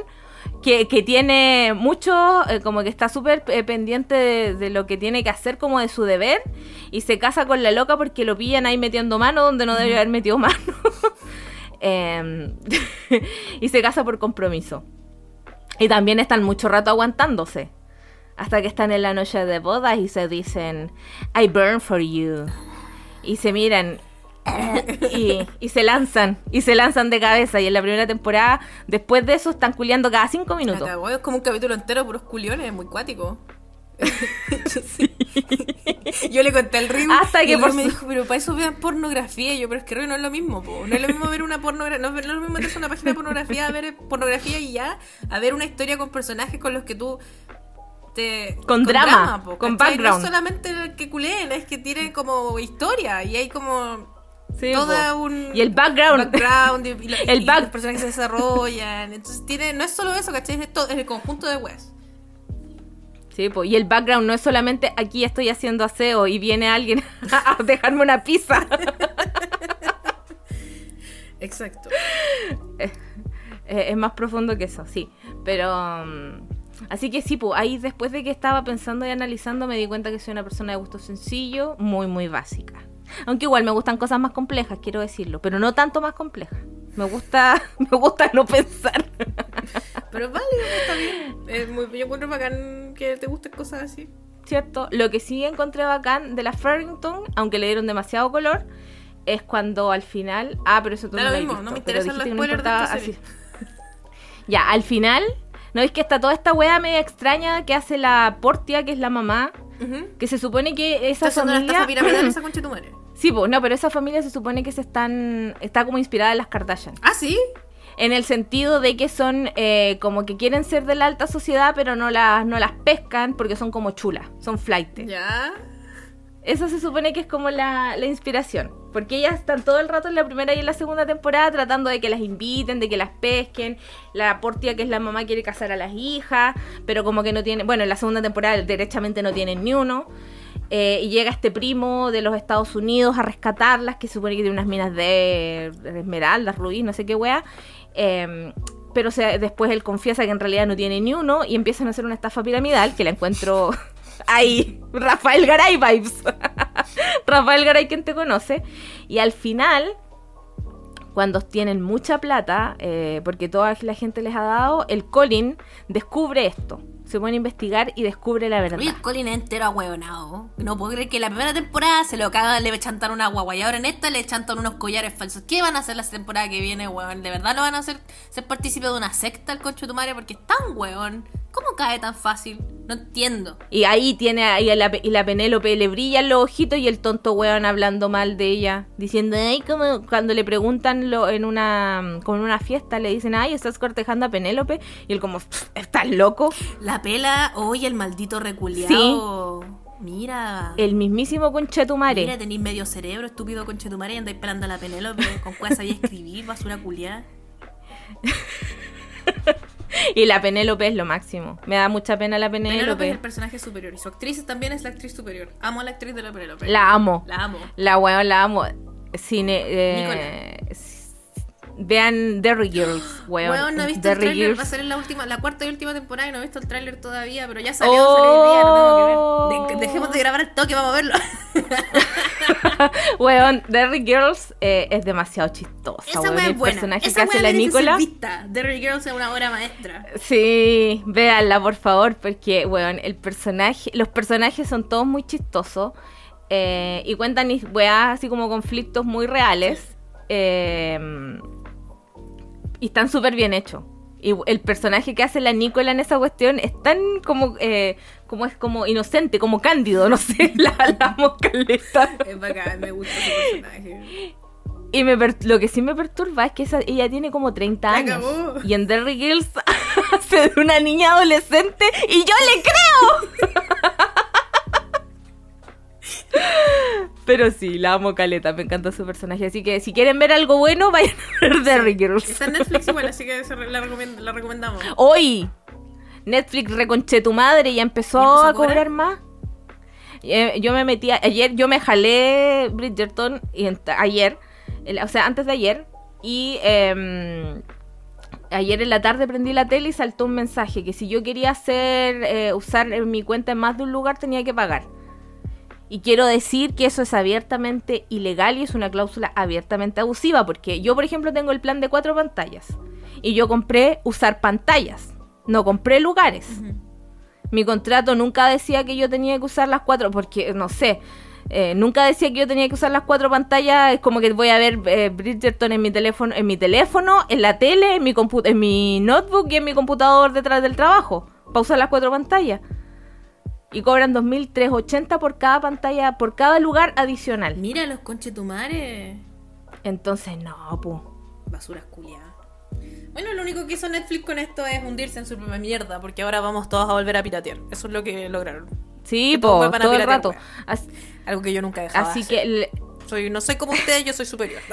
que, que tiene mucho. eh, como que está súper eh, pendiente de, de lo que tiene que hacer, como de su deber. Y se casa con la loca porque lo pillan ahí metiendo mano donde no debe haber metido mano. <laughs> Em, <laughs> y se casa por compromiso. Y también están mucho rato aguantándose. Hasta que están en la noche de bodas y se dicen, I burn for you. Y se miran. y, y se lanzan, y se lanzan de cabeza. Y en la primera temporada, después de eso, están culeando cada cinco minutos. es como un capítulo entero puros culiones, muy cuático. <laughs> Yo le conté al Rigo Hasta y que el por me dijo, pero para eso vean pornografía. Y yo, pero es que Rigo no es lo mismo, po. No es lo mismo ver una pornografía, no, no es lo mismo en una página de pornografía a ver pornografía y ya, a ver una historia con personajes con los que tú te... Con drama, po, con background. No es solamente el que culeen, es que tienen como historia y hay como... Sí, toda po. un Y el background. background y, <laughs> lo- El y back- los personajes se desarrollan entonces tiene no es solo eso ¿cachai? es, todo, es el conjunto de weas Sí, po, y el background no es solamente aquí estoy haciendo aseo y viene alguien <laughs> a dejarme una pizza. <laughs> exacto Eh, es más profundo que eso, sí. Pero. mm, así que sí, pues ahí después de que estaba pensando y analizando, me di cuenta que soy una persona de gusto sencillo, muy, muy básica. Aunque igual me gustan cosas más complejas, quiero decirlo, pero no tanto más complejas. Me gusta, <laughs> me gusta no pensar. <laughs> pero válido está bien es muy, yo encuentro bacán que te gusten cosas así ¿Cierto? Lo que sí encontré bacán de la Farrington, aunque le dieron demasiado color, es cuando al final. Ah, pero eso tú no lo mismo, no me interesan los spoilers de esta importaba serie. así. <laughs> Ya, al final, ¿no es que está toda esta wea media extraña que hace la Portia, que es la mamá? Que se supone que esa está una familia. piramidal <clears throat> esa concha de tu madre sí, pues, no, pero esa familia se supone que se están. está como inspirada en las Kardashian. ah sí En el sentido de que son eh, como que quieren ser de la alta sociedad, pero no las, no las pescan porque son como chulas, son flight. ya Eso se supone que es como la, la inspiración. Porque ellas están todo el rato en la primera y en la segunda temporada tratando de que las inviten, de que las pesquen. La Portia, que es la mamá, quiere casar a las hijas, pero como que no tiene. Bueno, en la segunda temporada derechamente no tienen ni uno. Eh, y llega este primo de los Estados Unidos a rescatarlas, que supone que tiene unas minas de, esmeraldas, rubí, no sé qué wea. Eh, pero se- después él confiesa que en realidad no tiene ni uno y empiezan a hacer una estafa piramidal que la encuentro <laughs> ahí. Rafael Garay vibes. <laughs> Rafael Garay, quien te conoce. Y al final, cuando tienen mucha plata, eh, porque toda la gente les ha dado, el Colin descubre esto. Se pone a investigar y descubre la verdad. Oye, el Colin es entero ahueonado. No puedo creer que la primera temporada se lo cagan, le chantan una guagua y ahora en esta le chantan unos collares falsos. ¿Qué van a hacer la temporada que viene, weón? ¿De verdad lo van a hacer ser partícipe de una secta el concho de tu madre? Porque es tan weón. ¿Cómo cae tan fácil? No entiendo. Y ahí tiene ahí a la, y la Penélope le brillan los ojitos y el tonto weón hablando mal de ella, diciendo, ay, como cuando le preguntan lo, en una con una fiesta, le dicen, ay, estás cortejando a Penélope, y él como, "Pff, ¿estás loco? La pela, oye, el maldito reculeado. Mira. El mismísimo conchetumare. Mira, tenéis medio cerebro, estúpido conchetumare, y andáis pelando a la Penélope. Con cuál sabía escribir, basura culiada. <laughs> <laughs> Y la Penélope es lo máximo. Me da mucha pena la Penélope es el Penélope. personaje superior y su actriz también es la actriz superior. Amo a la actriz de la Penélope. La amo. La amo. La weón la amo. Cine. eh, vean Derry Girls, <gasps> weón. Weón, no he visto el Derry tráiler, Girls. va a ser en la última, la cuarta y última temporada y no he visto el tráiler todavía, pero ya salió, salió hoy día, lo tengo que ver. De- dejemos de grabar el toque, vamos a verlo. <laughs> Weón, Derry Girls eh, es demasiado chistosa. Esa weón. weá El es buena. personaje Esa que hace la Nicola. Derry Girls es una obra maestra. Sí, véanla por favor, porque, weón, el personaje, los personajes son todos muy chistosos eh, y cuentan weas así como conflictos muy reales eh, y están súper bien hechos. Y el personaje que hace la Nicola en esa cuestión es tan como, eh, como es como inocente, como cándido, no sé, <laughs> la, la amo caleta. Es bacán, me gusta su personaje. Y me per- lo que sí me perturba es que esa- ella tiene como 30 La años. Y en Derry Girls <laughs> hace de una niña adolescente y yo le creo. Pero sí, la amo caleta, me encanta su personaje. Así que si quieren ver algo bueno, <laughs> vayan a ver Derry Girls. Está en Netflix igual, así que la, recomend- la recomendamos. Hoy, Netflix reconche tu madre y ya empezó, ¿Y empezó a cobrar? cobrar más. Eh, Yo me metí, a- ayer yo me jalé Bridgerton y ayer, el- o sea, antes de ayer, y em, ayer en la tarde prendí la tele y saltó un mensaje que si yo quería hacer, eh, usar eh, mi cuenta en más de un lugar tenía que pagar. Y quiero decir que eso es abiertamente ilegal y es una cláusula abiertamente abusiva, porque yo, por ejemplo, tengo el plan de cuatro pantallas y yo compré usar pantallas, no compré lugares. Mi contrato nunca decía que yo tenía que usar las cuatro, porque no sé. eh, nunca decía que yo tenía que usar las cuatro pantallas. Es como que voy a ver eh, Bridgerton en mi teléfono, en mi teléfono, en la tele, en mi en mi notebook y en mi computador detrás del trabajo. Para usar las cuatro pantallas. Y cobran 2.380 por cada pantalla, por cada lugar adicional. Mira los conchetumares. Entonces, no, pu. Basuras culiadas. Bueno, lo único que hizo Netflix con esto es hundirse en su propia mierda, porque ahora vamos todos a volver a piratear. Eso es lo que lograron. Sí, po, todo el rato. Algo que yo nunca dejaba. Así de que le- soy, no soy como ustedes, yo soy superior. <laughs> <laughs>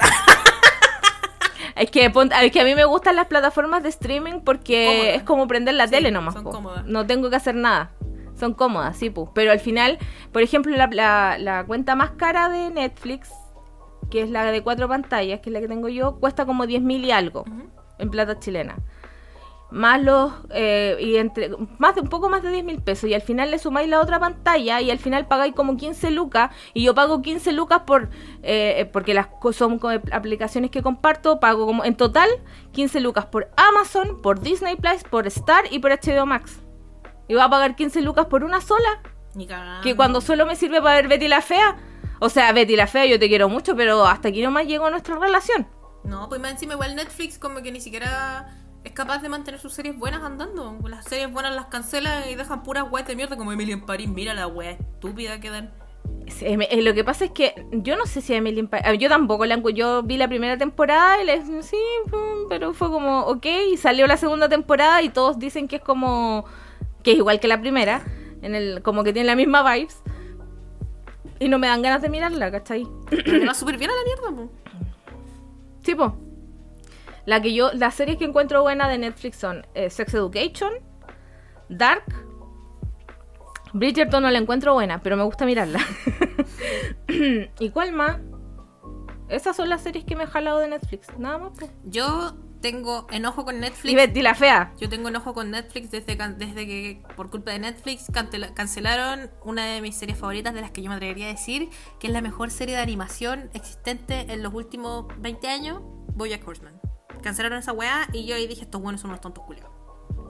Es que, es que a mí me gustan las plataformas de streaming porque es como prender la Sí, tele nomás. son cómodas. No tengo que hacer nada. Son cómodas, sí, pu. Pero al final, por ejemplo, la, la- la cuenta más cara de Netflix, que es la de cuatro pantallas, que es la que tengo yo, cuesta como 10 mil y algo en plata chilena. Más los. eh, y entre, más de un poco más de 10 mil pesos. Y al final le sumáis la otra pantalla y al final pagáis como 15 lucas. Y yo pago 15 lucas por. eh, porque las son aplicaciones que comparto. Pago como. En total, 15 lucas por Amazon, por Disney Plus, por Star y por HBO Max. Y voy a pagar 15 lucas por una sola. Ni. Que cuando solo me sirve para ver Betty la Fea. O sea, Betty la Fea, yo te quiero mucho, pero hasta aquí nomás llegó nuestra relación. No, pues más encima igual Netflix como que ni siquiera es capaz de mantener sus series buenas andando. Las series buenas las cancelan y dejan puras weas de mierda como Emily en París. Mira la wea estúpida que dan. Sí, em- eh, lo que pasa es que yo no sé si Emily in Pa- eh, yo tampoco la yo vi la primera temporada y le sí, pum, pero fue como ok, y salió la segunda temporada y todos dicen que es como que es igual que la primera, en el como que tiene la misma vibes. Y no me dan ganas de mirarla, ¿cachai? Le va súper bien a la mierda, po. <clears throat> Sí, po. La que yo, las series que encuentro buenas de Netflix son eh, Sex Education, Dark. Bridgerton no la encuentro buena, pero me gusta mirarla. <laughs> ¿Y cuál más? Esas son las series que me he jalado de Netflix. Nada más, po. Yo tengo enojo con Y Netflix. Betty la fea. Yo tengo enojo con Netflix desde, desde que por culpa de Netflix cancelaron una de mis series favoritas de las que yo me atrevería a decir que es la mejor serie de animación existente en los últimos 20 años, Bojack Horseman. Cancelaron esa weá y yo ahí dije, estos buenos son unos tontos culiados.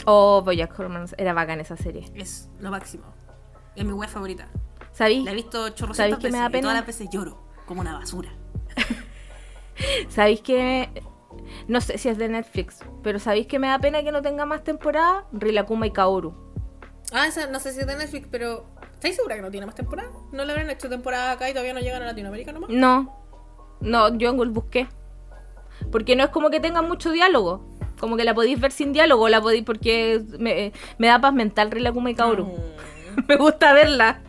Oh, Bojack Horseman. Era bacán esa serie. Es lo máximo. Es mi weá favorita. ¿Sabéis? La he visto ¿Sabéis chorrocientas me veces da y todas las veces lloro como una basura. <laughs> ¿Sabéis que.? No sé si es de Netflix, pero ¿sabéis que me da pena que no tenga más temporada? Rilakuma y Kaoru. Ah, esa no sé si es de Netflix, pero ¿estáis segura que no tiene más temporada? ¿No le habrán hecho temporada acá y todavía no llegan a Latinoamérica nomás? No, no, yo busqué. Porque no es como que tenga mucho diálogo. Como que la podéis ver sin diálogo, la podéis porque me, me da paz mental Rilakuma y Kaoru. Mm. <laughs> me gusta verla.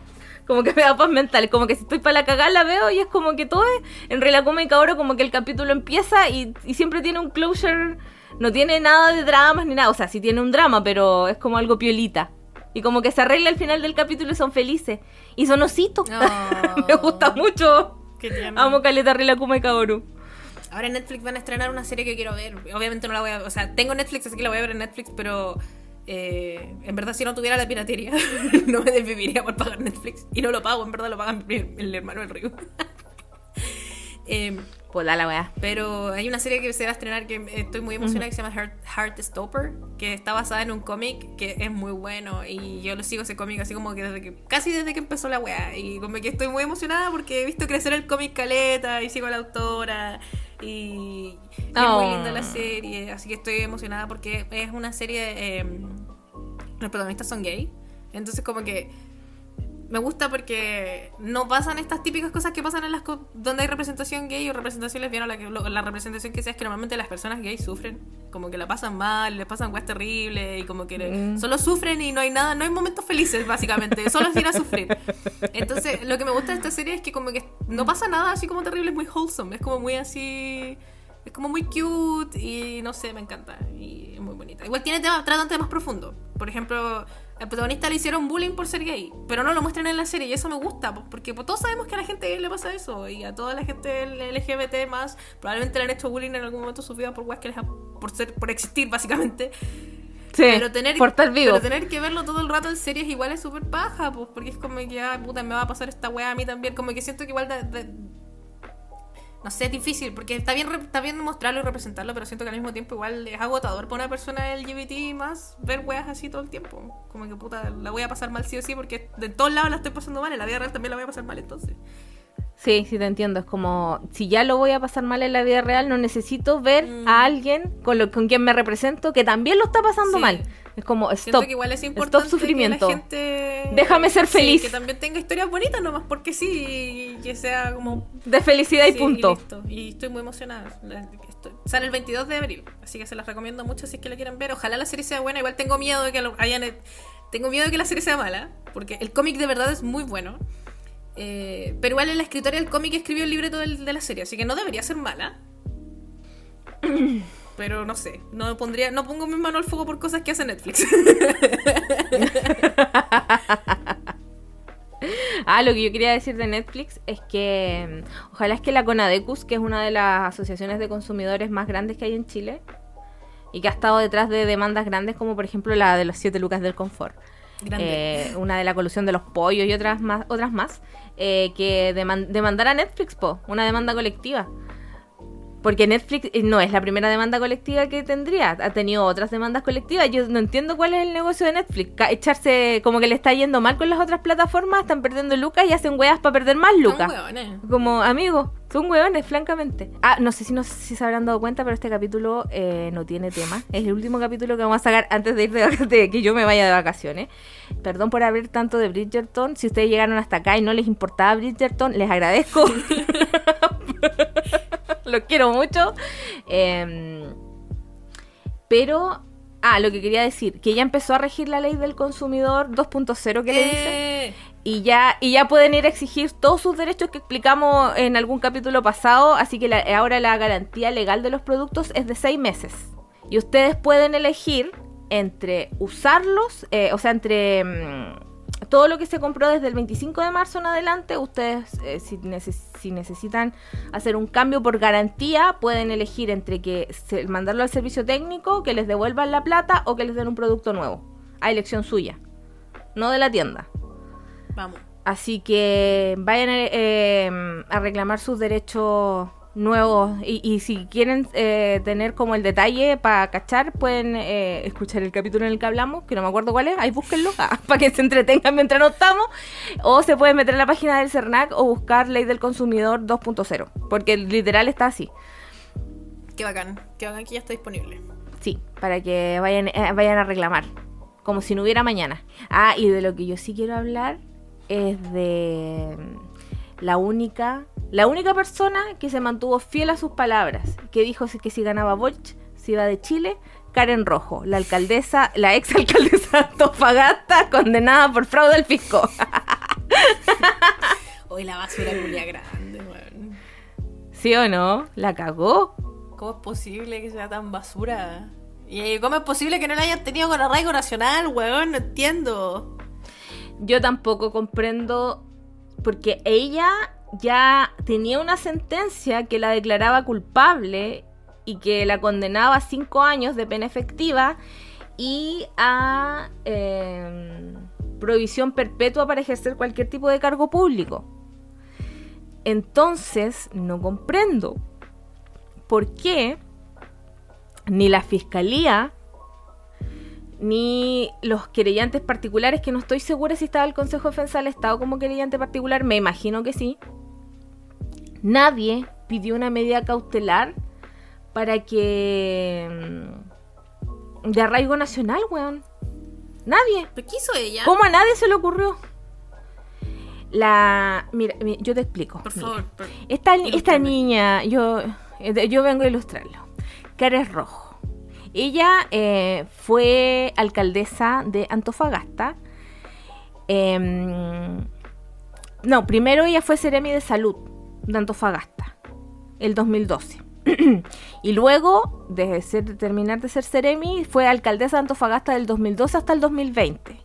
Como que <laughs> me da paz mental. Como que si estoy para la cagada la veo y es como que todo es. En Rilakuma y Kaoru como que el capítulo empieza y, y siempre tiene un closure. No tiene nada de dramas ni nada. O sea, sí tiene un drama, pero es como algo piolita. Y como que se arregla al final del capítulo y son felices. Y son ositos. Oh. <laughs> me gusta mucho. Qué. Amo Caleta Rilakuma y Kaoru. Ahora en Netflix van a estrenar una serie que quiero ver. Obviamente no la voy a... O sea, tengo Netflix, así que la voy a ver en Netflix, pero... eh, en verdad, si no tuviera la piratería, <laughs> no me desviviría por pagar Netflix. Y no lo pago, en verdad lo paga el hermano del río. <laughs> Eh, Pues da la weá. pero hay una serie que se va a estrenar que estoy muy emocionada que se llama Heart, Heartstopper, que está basada en un cómic que es muy bueno y yo lo sigo ese cómic así como que desde que casi desde que empezó la weá y como que estoy muy emocionada porque he visto crecer el cómic caleta y sigo a la autora y, y es muy linda la serie, así que estoy emocionada porque es una serie eh, los protagonistas son gay, entonces como que me gusta porque no pasan estas típicas cosas que pasan en las co- donde hay representación gay o representación lesbiana. La, que, lo- la representación que sea es que normalmente las personas gays sufren, como que la pasan mal, les pasan cosas terribles y como que Mm. solo sufren y no hay nada, no hay momentos felices básicamente, <laughs> solo es ir a sufrir. Entonces, lo que me gusta de esta serie es que como que no pasa nada así como terrible, es muy wholesome, es como muy así. Es como muy cute y no sé, me encanta. Y es muy bonita. Igual tiene temas, tratan temas profundos. Por ejemplo, al protagonista le hicieron bullying por ser gay, pero no lo muestran en la serie y eso me gusta, porque pues, todos sabemos que a la gente gay le pasa eso y a toda la gente LGBT más probablemente le han hecho bullying en algún momento de su vida por que les ha- por ser por existir básicamente. Sí, Pero tener, por estar vivo. pero tener que verlo todo el rato en series igual es súper paja, pues, porque es como que, ah, puta, me va a pasar esta wea a mí también. Como que siento que igual de- de- no sé, es difícil, porque está bien, está bien mostrarlo y representarlo, pero siento que al mismo tiempo igual es agotador para una persona LGBT más ver weas así todo el tiempo. Como que puta, la voy a pasar mal sí o sí, porque de todos lados la estoy pasando mal, en la vida real también la voy a pasar mal entonces. Sí, sí te entiendo. Es como, si ya lo voy a pasar mal en la vida real, no necesito ver Mm. a alguien con, lo, con quien me represento que también lo está pasando Sí. mal. Es como, Siento stop. que igual es importante Stop sufrimiento. que la gente... Déjame ser Sí, feliz. que también tenga historias bonitas nomás, porque sí, y que sea como... De felicidad y punto. listo. Y estoy muy emocionada. Estoy- Sale el 22 de abril, así que se las recomiendo mucho si es que la quieren ver. Ojalá la serie sea buena. Igual tengo miedo de que lo hayan... Tengo miedo de que la serie sea mala, porque el cómic de verdad es muy bueno. Eh, pero igual la escritora del cómic escribió el libreto de la serie, así que no debería ser mala. <coughs> Pero no sé, no pondría, no pongo mi mano al fuego por cosas que hace Netflix. <laughs> Ah, lo que yo quería decir de Netflix es que mm, ojalá es que la CONADECUS, que es una de las asociaciones de consumidores más grandes que hay en Chile, y que ha estado detrás de demandas grandes como por ejemplo la de los 7 lucas del confort, eh, una de la colusión de los pollos y otras más, otras más, eh, que deman- demandara a Netflix, po, una demanda colectiva. Porque Netflix eh, no es la primera demanda colectiva que tendría, ha tenido otras demandas colectivas. Yo no entiendo cuál es el negocio de Netflix. Echarse como que le está yendo mal con las otras plataformas, están perdiendo lucas y hacen weas para perder más Son lucas. hueones. Como amigos, son hueones, francamente. Ah, no sé si no sé si se habrán dado cuenta, pero este capítulo eh, no tiene tema. Es el último capítulo que vamos a sacar antes de ir de, de que yo me vaya de vacaciones. Perdón por hablar tanto de Bridgerton. Si ustedes llegaron hasta acá y no les importaba Bridgerton, les agradezco. <laughs> <laughs> Los quiero mucho. Em, pero, ah, lo que quería decir, que ya empezó a regir la ley del consumidor 2.0 que le Eh, y ya y ya pueden ir a exigir todos sus derechos que explicamos en algún capítulo pasado, así que la- ahora la garantía legal de los productos es de seis meses. Y ustedes pueden elegir entre usarlos, eh, o sea, entre mm, todo lo que se compró desde el 25 de marzo en adelante, ustedes eh, si, neces- si necesitan hacer un cambio por garantía, pueden elegir entre que se- mandarlo al servicio técnico, que les devuelvan la plata o que les den un producto nuevo, a elección suya, no de la tienda. Vamos. Así que vayan eh, eh, a reclamar sus derechos nuevos y, y si quieren eh, tener como el detalle para cachar, pueden eh, escuchar el capítulo en el que hablamos, que no me acuerdo cuál es, ahí búsquenlo <laughs> para que se entretengan mientras no estamos, o se pueden meter en la página del CERNAC o buscar Ley del Consumidor 2.0, porque literal está así. Qué bacán. Qué bacán que ya está disponible. Sí, para que vayan, eh, vayan a reclamar. Como si no hubiera mañana. Ah, y de lo que yo sí quiero hablar es de la única, la única persona que se mantuvo fiel a sus palabras, que dijo que si ganaba Boric, se iba de Chile, Karen Rojo, la alcaldesa, la ex alcaldesa de Antofagasta, condenada por fraude al fisco. <laughs> Hoy la basura culia grande, weón. ¿Sí o no? La cagó. ¿Cómo es posible que sea tan basura? ¿Y cómo es posible que no la hayan tenido con arraigo nacional, weón? No entiendo. Yo tampoco comprendo porque ella ya tenía una sentencia que la declaraba culpable y que la condenaba a cinco años de pena efectiva y a eh, prohibición perpetua para ejercer cualquier tipo de cargo público. Entonces, no comprendo por qué ni la fiscalía ni los querellantes particulares, que no estoy segura si estaba el Consejo de Defensa del Estado como querellante particular, me imagino que sí. Nadie pidió una medida cautelar para que... mm, de arraigo nacional, weón. Nadie. ¿Pero qué hizo ella? ¿Cómo a nadie se le ocurrió? La... Mira, mi- yo te explico. Por mira. favor. por- Esta, esta niña, yo, eh, yo vengo a ilustrarlo. Cares Rojo. Ella eh, fue alcaldesa de Antofagasta. Em, no, primero ella fue Seremi de Salud de Antofagasta, el 2012. <clears throat> y luego, de ser- terminar de ser Seremi, fue alcaldesa de Antofagasta del 2012 hasta el 2020.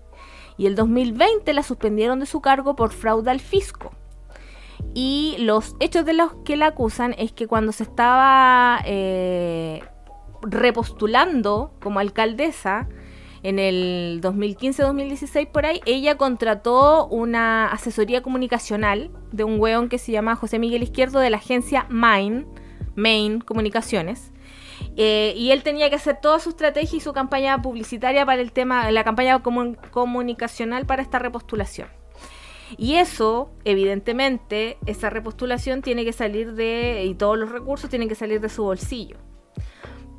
Y el 2020 la suspendieron de su cargo por fraude al fisco. Y los hechos de los que la acusan es que cuando se estaba eh, repostulando como alcaldesa, en el 2015-2016 por ahí, ella contrató una asesoría comunicacional de un weón que se llama José Miguel Izquierdo de la agencia Main, Main Comunicaciones. Eh, y él tenía que hacer toda su estrategia y su campaña publicitaria para el tema, la campaña comunicacional para esta repostulación. Y eso, evidentemente, esa repostulación tiene que salir de, y todos los recursos tienen que salir de su bolsillo.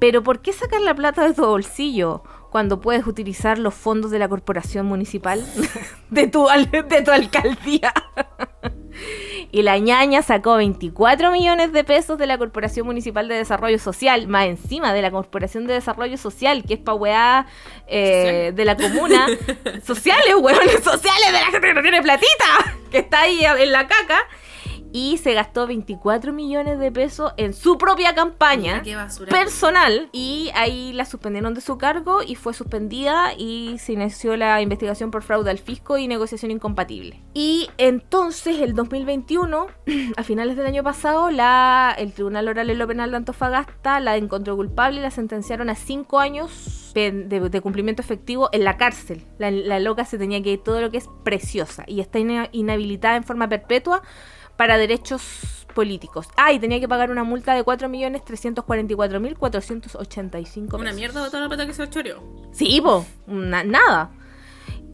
Pero ¿por qué sacar la plata de tu bolsillo cuando puedes utilizar los fondos de la corporación municipal <laughs> de tu, de tu alcaldía? <laughs> y la ñaña sacó 24 millones de pesos de la Corporación Municipal de Desarrollo Social, más encima de la Corporación de Desarrollo Social, que es pa' weá eh, de la comuna. <laughs> sociales, weones, sociales de la gente que no tiene platita, que está ahí en la caca y se gastó 24 millones de pesos en su propia campaña personal y ahí la suspendieron de su cargo y fue suspendida y se inició la investigación por fraude al fisco y negociación incompatible. Y entonces el 2021, <clears throat> a finales del año pasado, la, el Tribunal Oral en lo Penal de Antofagasta la encontró culpable y la sentenciaron a 5 años de, cumplimiento efectivo en la cárcel. La, loca se tenía que ir todo lo que es preciosa y está inhabilitada en forma perpetua para derechos políticos. Ah, y tenía que pagar una multa de 4.344.485 Una mierda de toda la plata que se choreó. Sí, po, nada.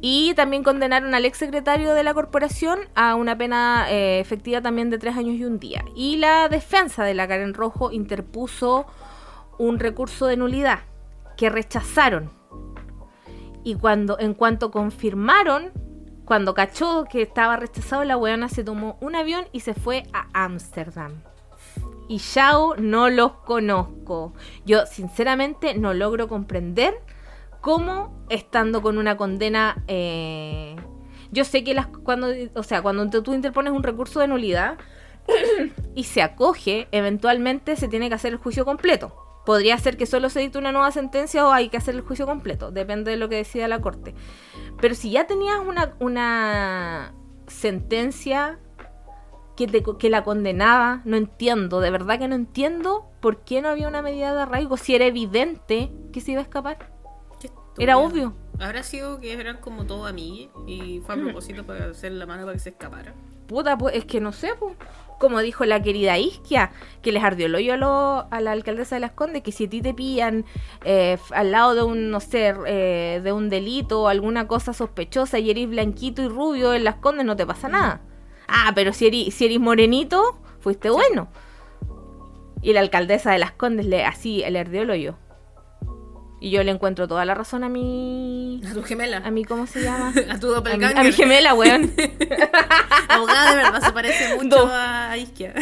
Y también condenaron al ex secretario de la corporación a una pena eh, efectiva también de tres años y un día. Y la defensa de la Karen Rojo interpuso un recurso de nulidad que rechazaron. Y cuando, en cuanto confirmaron cuando cachó que estaba rechazado, la weona se tomó un avión y se fue a Ámsterdam. Y Shao no los conozco. Yo sinceramente no logro comprender cómo estando con una condena... Eh, yo sé que las, cuando, o sea, cuando tú interpones un recurso de nulidad <clears throat> y se acoge, eventualmente se tiene que hacer el juicio completo. Podría ser que solo se dicte una nueva sentencia o hay que hacer el juicio completo, depende de lo que decida la corte. Pero si ya tenías una, una sentencia que, te, que la condenaba, no entiendo, de verdad que no entiendo por qué no había una medida de arraigo si era evidente que se iba a escapar. Era obvio. Habrá sido que eran como todo a mí y fue a propósito para hacer la mano para que se escapara. Puta, pues es que no sé, pues como dijo la querida Isquia, que les ardió el hoyo a, la alcaldesa de Las Condes, que si a ti te pillan eh, al lado de un, no sé, eh, de un delito o alguna cosa sospechosa y eres blanquito y rubio en Las Condes, no te pasa nada. Ah, pero si eres, si eres morenito, fuiste bueno. Y la alcaldesa de Las Condes le, así le ardió el hoyo. Y yo le encuentro toda la razón a mi. A tu gemela. A mi, ¿cómo se llama? <laughs> a tu doppelganger. A mi, gemela, weón. <laughs> Abogada de verdad se parece <laughs> mucho a Isquia.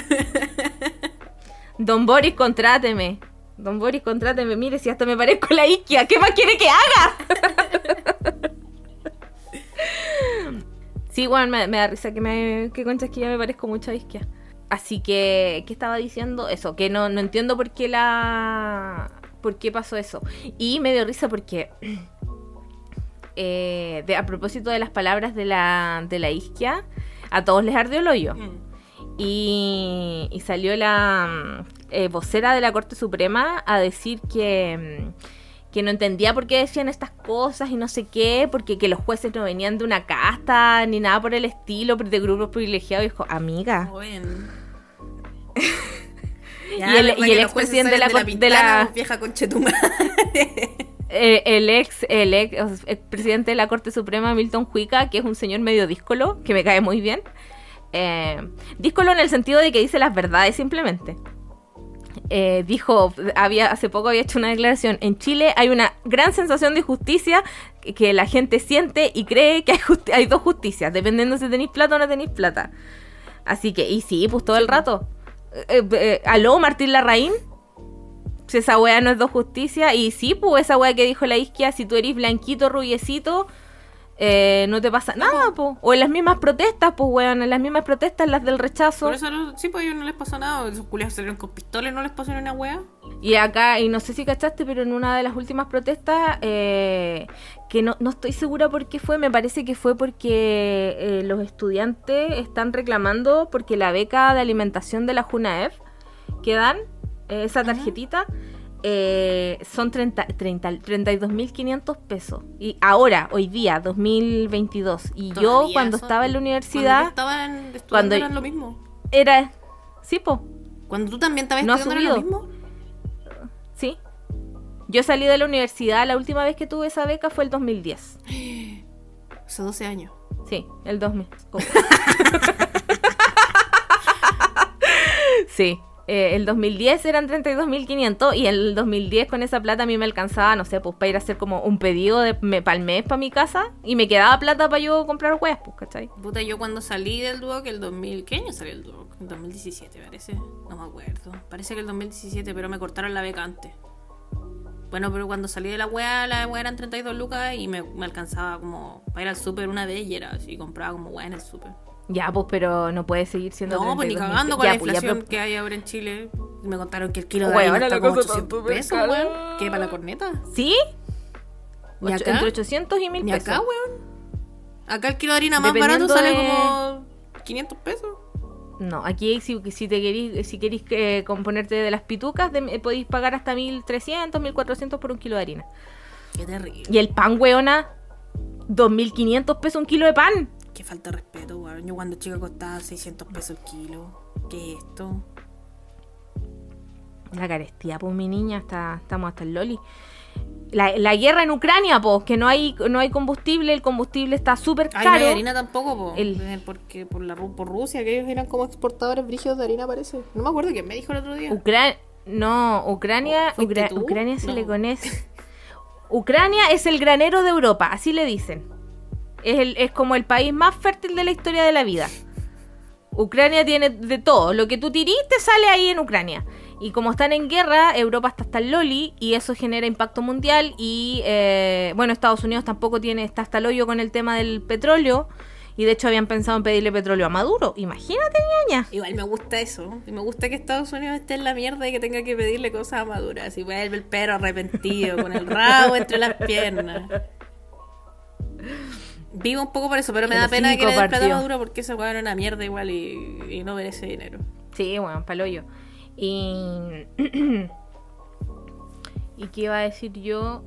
Don Boris, contráteme. Don Boris, contráteme. Mire, si hasta me parezco a la Isquia, ¿qué más quiere que haga? sí, weón, me, da risa que me. Que conchas que ya me parezco mucho a Isquia. Así que, ¿qué estaba diciendo? Eso, que no, no entiendo por qué la por qué pasó eso. Y me dio risa porque, <clears throat> eh, de, a propósito de las palabras de la, de la isquia, a todos les ardió el hoyo. Mm. Y, y, salió la eh, vocera de la Corte Suprema a decir que, que no entendía por qué decían estas cosas y no sé qué, porque que los jueces no venían de una casta ni nada por el estilo, de grupos privilegiados. Y dijo, amiga. <laughs> <laughs> y el, expresidente de la, de la, vieja eh, el, ex el ex presidente de la Corte Suprema Milton Huica, que es un señor medio díscolo, que me cae muy bien. Eh, díscolo en el sentido de que dice las verdades simplemente. Eh, dijo, había, hace poco había hecho una declaración, en Chile hay una gran sensación de justicia que, la gente siente y cree que hay, hay dos justicias, dependiendo si tenéis plata o no tenéis plata. Así que, y sí, pues todo el rato. Eh, eh, ¿Aló, Martín Larraín? Si esa wea no es dos justicia. Y sí, pues esa wea que dijo la isquia, si tú eres blanquito, rubiecito, eh, no te pasa nada, po. O en las mismas protestas, pues weón, en las mismas protestas, las del rechazo. Por eso no, sí, pues a ellos no les pasó nada. Esos culiados salieron con pistolas, no les pasó ni una wea. Y acá, y no sé si cachaste, pero en una de las últimas protestas, eh, que no, no estoy segura por qué fue, me parece que fue porque eh, los estudiantes están reclamando porque la beca de alimentación de la JUNAEF que dan, esa tarjetita, eh, son 30, 30 32.500 pesos. Y ahora, hoy día, 2022. Y yo cuando son- estaba en la Cuando universidad, estaba en- estudiando cuando- era lo mismo. era... Sí, po. Cuando tú también estabas No estudiando era lo mismo. Sí. Yo salí de la universidad, la última vez que tuve esa beca fue el 2010. <gasps> Hace 12 años. Sí, el 2000. Oh. <laughs> sí, eh, el 2010 eran 32.500 y el 2010 con esa plata a mí me alcanzaba, no sé, pues para ir a hacer como un pedido de, me, para para mi casa y me quedaba plata para yo comprar huevas, pues, ¿cachai? Puta, yo cuando salí del Duoc, el 2000... ¿Qué año salió el Duoc? El 2017, parece. No me acuerdo. Parece que el 2017, pero me cortaron la beca antes. Bueno, pero cuando salí de la wea, la wea eran 32 lucas y me, me alcanzaba como para ir al súper una vez y era compraba como wea en el súper. Ya, pues, pero no puede seguir siendo No, pues ni 32.000 cagando con Ya, la pues, ya, inflación pero- que hay ahora en Chile. Me contaron que el kilo de Weón, está como cosa está 800 súper pesos, weón. ¿Qué, para la corneta? ¿Sí? ¿Ni Ocho- acá? entre 800 y 1000 Ni pesos. acá, weón. Acá el kilo de harina más barato sale de- como 500 pesos. No, aquí si, si te querís, si queréis eh, componerte de las pitucas, de- eh, podéis pagar hasta 1300, 1400 por un kilo de harina. Qué terrible. Y el pan, weona, 2500 pesos un kilo de pan. Falta de respeto, weón. Yo cuando chica costaba 600 pesos el kilo. ¿Qué es esto? La carestía, pues mi niña, está, estamos hasta el loli. La, la guerra en Ucrania, pues, que no hay, no hay combustible, el combustible está súper Ay, no caro. hay harina tampoco, po. El- Porque por, la, por Rusia, que ellos eran como exportadores brígidos de harina, parece. No me acuerdo quién me dijo el otro día. Ucra- no, Ucrania. Ucrania se No. le conoce. <laughs> Ucrania es el granero de Europa, así le dicen. Es, el, es como el país más fértil de la historia de la vida. Ucrania tiene de todo. Lo que tú tirís te sale ahí en Ucrania. Y como están en guerra, Europa está hasta el loli y eso genera impacto mundial. Y eh, bueno, Estados Unidos tampoco tiene, está hasta el hoyo con el tema del petróleo. Y de hecho habían pensado en pedirle petróleo a Maduro. Imagínate, ñaña. Igual me gusta eso. Y me gusta que Estados Unidos esté en la mierda y que tenga que pedirle cosas a Maduro. Así vuelve el perro arrepentido, con el rabo entre las piernas. <laughs> Vivo un poco por eso, pero me da pena que le den plata. Maduro porque ese weón era una mierda igual y, y no merece dinero. Sí, bueno, paloyo. Y. <clears throat> ¿Y qué iba a decir yo?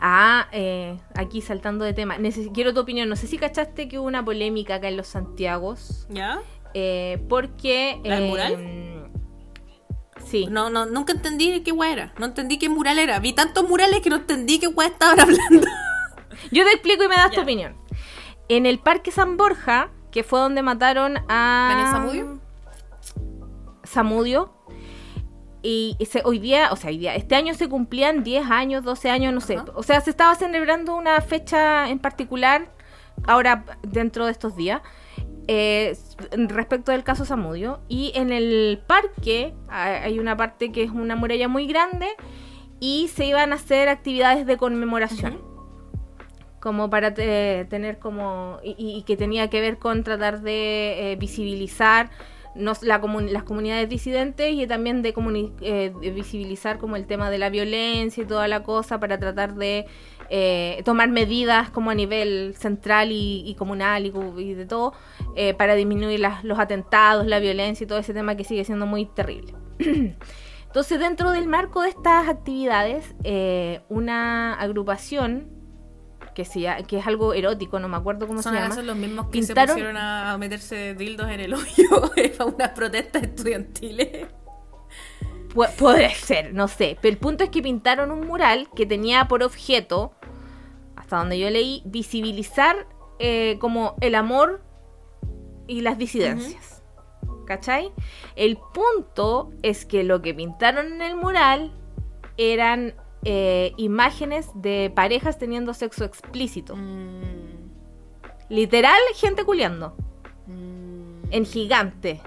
Ah, eh, aquí saltando de tema. Neces- quiero tu opinión. No sé si cachaste que hubo una polémica acá en los Santiagos. ¿Ya? eh, porque. ¿La eh, mural? Sí. No, no, nunca entendí qué weá era. No entendí qué mural era. Vi tantos murales que no entendí qué weá estaban hablando. <laughs> Yo te explico y me das tu opinión. En el Parque San Borja, que fue donde mataron a. ¿Daniel Zamudio? Zamudio. Y se- hoy día, o sea, hoy día, este año se cumplían 10 años, 12 años, no sé. O sea, se estaba celebrando una fecha en particular, ahora dentro de estos días, eh, respecto del caso Zamudio. Y en el parque hay hay una parte que es una muralla muy grande y se iban a hacer actividades de conmemoración. Como para te- tener como. Y, que tenía que ver con tratar de eh, visibilizar nos- la comun- las comunidades disidentes y también de, eh, visibilizar como el tema de la violencia y toda la cosa para tratar de eh, tomar medidas como a nivel central y, comunal y, y de todo eh, para disminuir las- los atentados, la violencia y todo ese tema que sigue siendo muy terrible. <clears throat> Entonces, dentro del marco de estas actividades, una agrupación que, se lla- que es algo erótico, no me acuerdo cómo Son se llama. veces los mismos que se Pintaron- pusieron a meterse dildos en el hoyo <laughs> para unas protestas estudiantiles. Pu- puede ser, no sé. Pero el punto es que pintaron un mural que tenía por objeto, hasta donde yo leí, visibilizar eh, como el amor y las disidencias. ¿Cachai? El punto es que lo que pintaron en el mural eran eh, imágenes de parejas teniendo sexo explícito. Mm, Literal, gente culiando. mm. en gigante.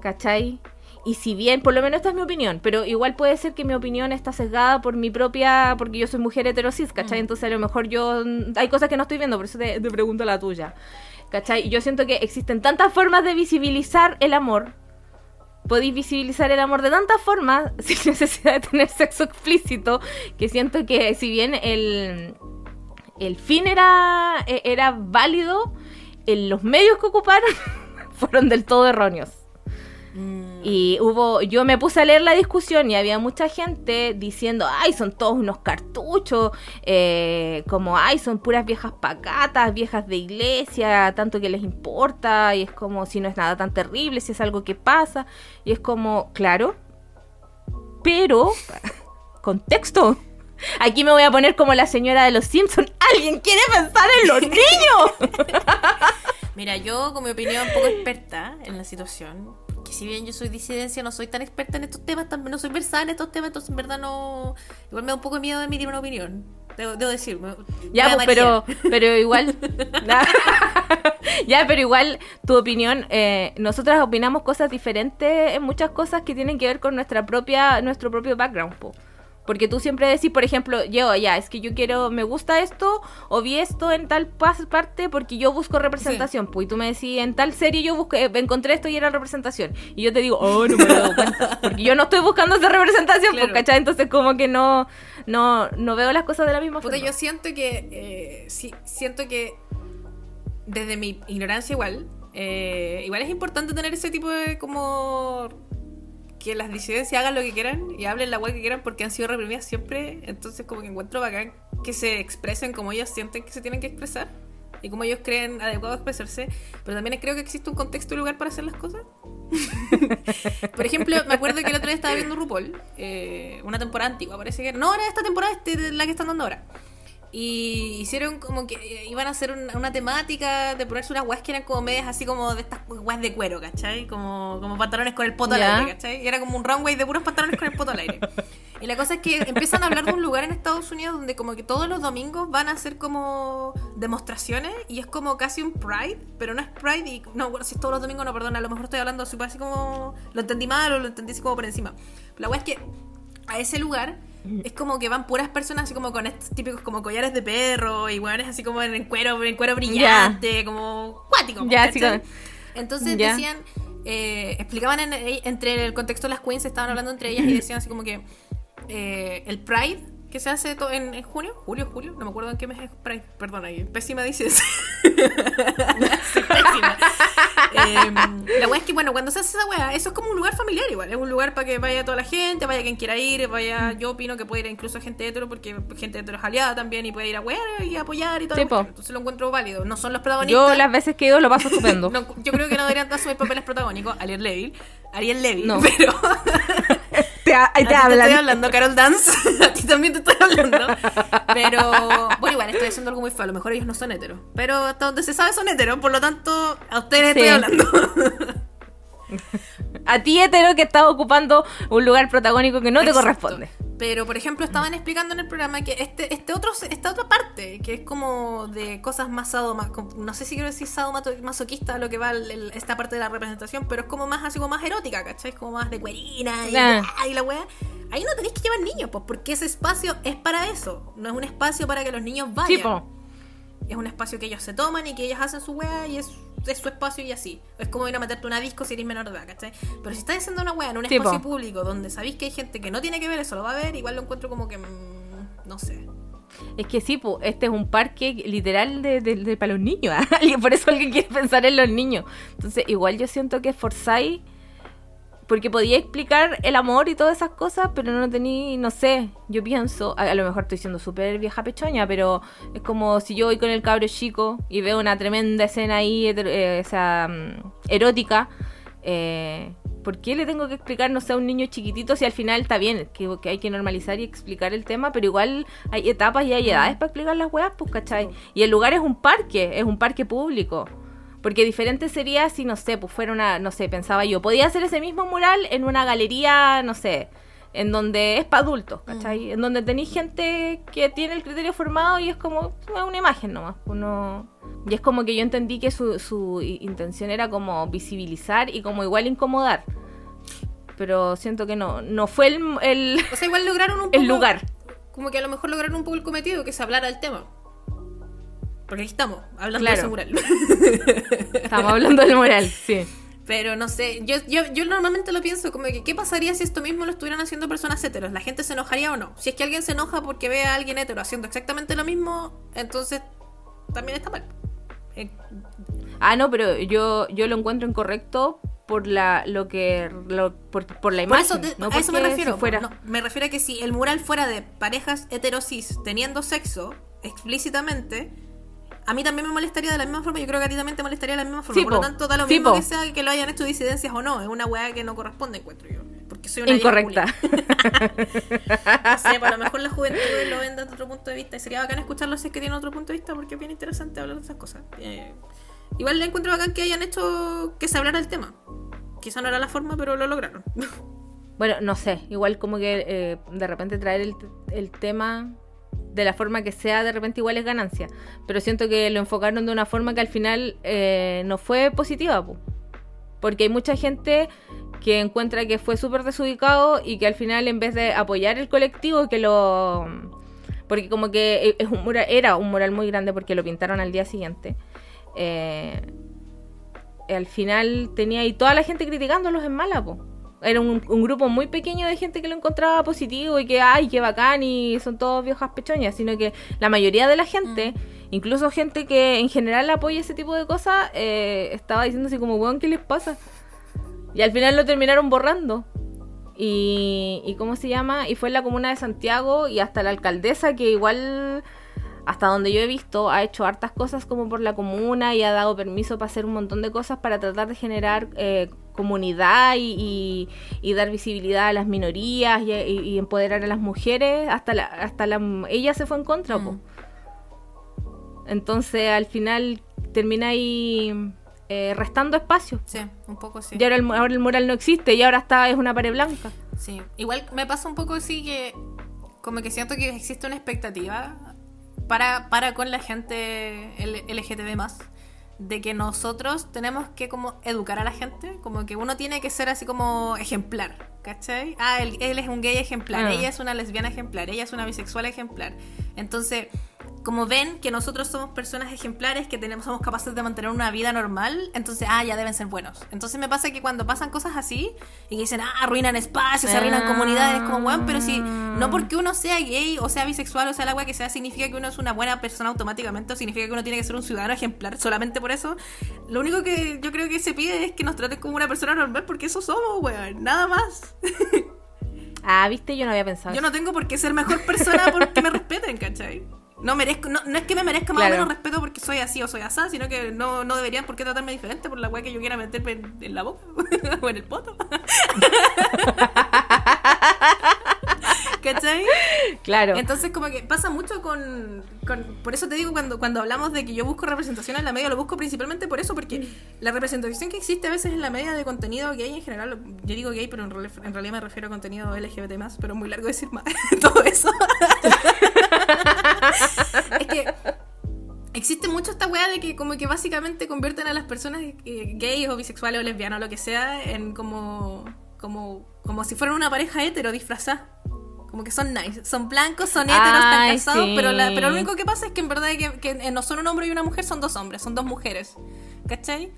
¿Cachai? Y si bien, por lo menos esta es mi opinión, pero igual puede ser que mi opinión está sesgada por mi propia, porque yo soy mujer heterosis, ¿cachai? Mm. Entonces a lo mejor yo, hay cosas que no estoy viendo, por eso te, te pregunto la tuya. ¿Cachai? Yo siento que existen tantas formas de visibilizar el amor. Podéis visibilizar el amor de tantas formas <laughs> sin necesidad de tener sexo explícito, que siento que si bien el, el fin era, e- era válido, en los medios que ocuparon <laughs> fueron del todo erróneos. Mm. Y hubo, yo me puse a leer la discusión y había mucha gente diciendo, ay, son todos unos cartuchos, eh, como, ay, son puras viejas pacatas, viejas de iglesia, tanto que les importa, y es como si no es nada tan terrible, si es algo que pasa, y es como, claro, pero, <laughs> contexto. Aquí me voy a poner como la señora de los Simpsons. ¿Alguien quiere pensar en los niños? <laughs> Mira, yo con mi opinión poco experta en la situación, si bien yo soy disidencia, no soy tan experta en estos temas, también no soy versada en estos temas, entonces en verdad no... Igual me da un poco de miedo de emitir una opinión. Debo, debo decir. me- Ya, pues, pero, pero igual. <laughs> <laughs> ya, pero igual, tu opinión. Eh, nosotras opinamos cosas diferentes en muchas cosas que tienen que ver con nuestra propia, nuestro propio background, po. Porque tú siempre decís, por ejemplo, yo, ya, es que yo quiero, me gusta esto, o vi esto en tal parte porque yo busco representación, pues, y tú me decís, en tal serie yo busqué, encontré esto y era representación. Y yo te digo, oh, no me he dado cuenta. <laughs> Porque yo no estoy buscando esa representación, pues, Claro. ¿cachai? Entonces, como que no, no, no veo las cosas de la misma Puta, forma. yo siento que. eh, sí, siento que. Desde mi ignorancia, igual. eh, igual es importante tener ese tipo de. como. Que las disidencias hagan lo que quieran y hablen la web que quieran porque han sido reprimidas siempre. Entonces, como que encuentro bacán que se expresen como ellos sienten que se tienen que expresar y como ellos creen adecuado expresarse. Pero también creo que existe un contexto y lugar para hacer las cosas. <laughs> Por ejemplo, me acuerdo que el otro día estaba viendo RuPaul, eh, una temporada antigua, parece que era. No, era esta temporada, este, la que están dando ahora. Y hicieron como que eh, iban a hacer una, una temática de ponerse unas weas que eran como medias así como de estas weas de cuero, ¿cachai? Como, como pantalones con el poto Ya. al aire, ¿cachai? Y era como un runway de puros pantalones con el poto al aire. Y la cosa es que empiezan a hablar de un lugar en Estados Unidos donde como que todos los domingos van a hacer como demostraciones y es como casi un Pride, pero no es Pride y no, bueno, si es todos los domingos, no, perdón, a lo mejor estoy hablando súper así como lo entendí mal o lo entendí así como por encima. La wea es que a ese lugar es como que van puras personas así como con estos típicos como collares de perro y weones así como en, cuero, en cuero brillante, como cuático. ¿cachai? sí, como- Entonces decían, eh, explicaban en- entre el contexto de las queens, estaban hablando entre ellas y decían así como que eh, el Pride que se hace en, en junio, julio, julio, no me acuerdo en qué mes es Pride, perdón, ahí, pésima dices. <laughs> Pésima. Eh, la wea es que, bueno, cuando se hace esa wea, eso es como un lugar familiar igual. Es un lugar para que vaya toda la gente, vaya quien quiera ir, vaya. Yo opino que puede ir incluso gente hetero, porque gente hetero es aliada también y puede ir a wea y apoyar y todo. Entonces lo encuentro válido. No son los protagonistas. Yo las veces que he ido lo paso estupendo. <laughs> No, yo creo que no deberían asumir papeles protagónicos. Ariel Levy. Ariel Levy. No. <laughs> Pero. Te, A ti te te hablan. estoy hablando, Carol Dance. <laughs> A ti también te estoy hablando. Pero, bueno, igual estoy diciendo algo muy feo. A lo mejor ellos no son heteros. Pero hasta donde se sabe son heteros. Por lo tanto, a ustedes Sí. estoy hablando. <laughs> A ti, hetero, que estás ocupando un lugar protagónico que no te corresponde. Pero, por ejemplo, estaban explicando en el programa que este, este otro, esta otra parte, que es como de cosas más sadoma, no sé si quiero decir sadomasoquista lo que va el- el- esta parte de la representación, pero es como más así como más erótica, ¿cachai? Como más de cuerina y, Ah. y la weá. Ahí no tenéis que llevar niños, pues, porque ese espacio es para eso. No es un espacio para que los niños vayan. Es un espacio que ellos se toman y que ellos hacen su weá y es, es su espacio y así. Es como ir a meterte una disco si eres menor de edad, ¿cachai? Pero si estás haciendo una weá en un espacio público donde sabéis que hay gente que no tiene que ver eso, lo va a ver, igual lo encuentro como que. mm, no sé. Es que sí, po, este es un parque literal de, de- de- para los niños. <laughs> Alguien- Por eso alguien quiere pensar en los niños. Entonces, igual yo siento que esforzáis. Porque podía explicar el amor y todas esas cosas, pero no tenía, no sé, yo pienso, a, a lo mejor estoy siendo súper vieja pechoña, pero es como si yo voy con el cabro chico y veo una tremenda escena ahí, eh, esa, mm, erótica, eh, ¿por qué le tengo que explicar, no sé, a un niño chiquitito si al final está bien, que, que hay que normalizar y explicar el tema, pero igual hay etapas y hay edades para explicar las weas, pues, ¿cachai? Y el lugar es un parque, es un parque público. Porque diferente sería si, no sé, pues fuera una, no sé, pensaba yo, podía hacer ese mismo mural en una galería, no sé, en donde es para adultos, ¿cachai? En donde tenéis gente que tiene el criterio formado y es como una imagen nomás. Uno... Y es como que yo entendí que su, su intención era como visibilizar y como igual incomodar. Pero siento que no, no fue el, el, O sea, igual lograron un <laughs> poco. el lugar. Como que a lo mejor lograron un poco el cometido, que se hablara del tema. Porque aquí estamos, hablando Claro. de ese mural. <laughs> Estamos hablando del mural, sí. Pero no sé, yo, yo, yo normalmente lo pienso como que, ¿qué pasaría si esto mismo lo estuvieran haciendo personas heteros? ¿La gente se enojaría o no? Si es que alguien se enoja porque ve a alguien hetero haciendo exactamente lo mismo, entonces también está mal. Eh, Ah, no, pero yo, yo lo encuentro incorrecto por la lo que lo- por, por la Por imagen, eso, te- no a eso me refiero. si fuera no, me refiero a que si el mural fuera de parejas heterosis teniendo sexo explícitamente, a mí también me molestaría de la misma forma. Yo creo que a ti también te molestaría de la misma forma. Sí, Por lo tanto, da lo Sí, mismo po. que sea que lo hayan hecho disidencias o no. Es una weá que no corresponde, encuentro yo. Porque soy una incorrecta. <laughs> No sé, pues a lo mejor la juventud lo ven desde otro punto de vista. Y sería bacán escucharlo si es que tienen otro punto de vista, porque es bien interesante hablar de esas cosas. Eh, igual le encuentro bacán que hayan hecho que se hablara el tema. Quizá no era la forma, pero lo lograron. <laughs> Bueno, no sé, igual como que eh, de repente traer el, el tema de la forma que sea, de repente igual es ganancia. Pero siento que lo enfocaron de una forma que al final eh, no fue positiva, po. porque hay mucha gente que encuentra que fue súper desubicado y que al final en vez de apoyar el colectivo, que lo... Porque como que es un mural, era un mural muy grande porque lo pintaron al día siguiente. eh, al final tenía ahí toda la gente criticándolos en mala, po. Era un, un grupo muy pequeño de gente que lo encontraba positivo y que, ay, qué bacán y son todos viejas pechoñas, sino que la mayoría de la gente, incluso gente que en general apoya ese tipo de cosas, eh, estaba diciendo así como, weón, ¿qué les pasa? Y al final lo terminaron borrando. Y, y ¿cómo se llama? Y fue en la comuna de Santiago y hasta la alcaldesa que igual, hasta donde yo he visto, ha hecho hartas cosas como por la comuna y ha dado permiso para hacer un montón de cosas para tratar de generar eh, comunidad y, y- y dar visibilidad a las minorías y, empoderar a las mujeres. Hasta la, hasta la, ella se fue en contra, po. Mm. Entonces al final termina ahí eh, restando espacio. Sí, un poco sí. Y ahora el, ahora el mural no existe y ahora está es una pared blanca. Sí, igual me pasa un poco así que como que siento que existe una expectativa para, para con la gente LGTB más de que nosotros tenemos que como educar a la gente, como que uno tiene que ser así como ejemplar, ¿cachai? Ah, él, él es un gay ejemplar, Ah. ella es una lesbiana ejemplar, ella es una bisexual ejemplar. Entonces, como ven que nosotros somos personas ejemplares, que tenemos, somos capaces de mantener una vida normal, entonces, ah, ya deben ser buenos. Entonces me pasa que cuando pasan cosas así y que dicen, ah, arruinan espacios, arruinan Ah. comunidades, como, weón, pero si no porque uno sea gay o sea bisexual o sea la weá que sea, significa que uno es una buena persona automáticamente o significa que uno tiene que ser un ciudadano ejemplar solamente por eso. Lo único que yo creo que se pide es que nos traten como una persona normal porque eso somos, weón, nada más. <laughs> Ah, viste, yo no había pensado. Yo no tengo por qué ser mejor persona porque me <laughs> respeten, ¿cachai? No merezco, no, no es que me merezca más Claro. o menos respeto porque soy así o soy asá, sino que no, no deberían por qué tratarme diferente por la weá que yo quiera meterme en, en la boca <laughs> o en el poto. <laughs> ¿Cachai? Claro. Entonces como que pasa mucho con, con- Por eso te digo, cuando, cuando hablamos de que yo busco representación en la media, lo busco principalmente por eso, porque la representación que existe a veces en la media de contenido gay en general, yo digo gay, pero en, en realidad me refiero a contenido LGBT pero es muy largo decir más, <laughs> todo eso. Es que existe mucho esta weá de que como que básicamente convierten a las personas eh, gays o bisexuales o lesbianas o lo que sea en como como como si fueran una pareja hetero disfrazada. Como que son nice, son blancos, son heteros, están Ay, casados, sí. pero, la- pero lo único que pasa es que en verdad que, que no son un hombre y una mujer, son dos hombres, son dos mujeres. ¿Cachai?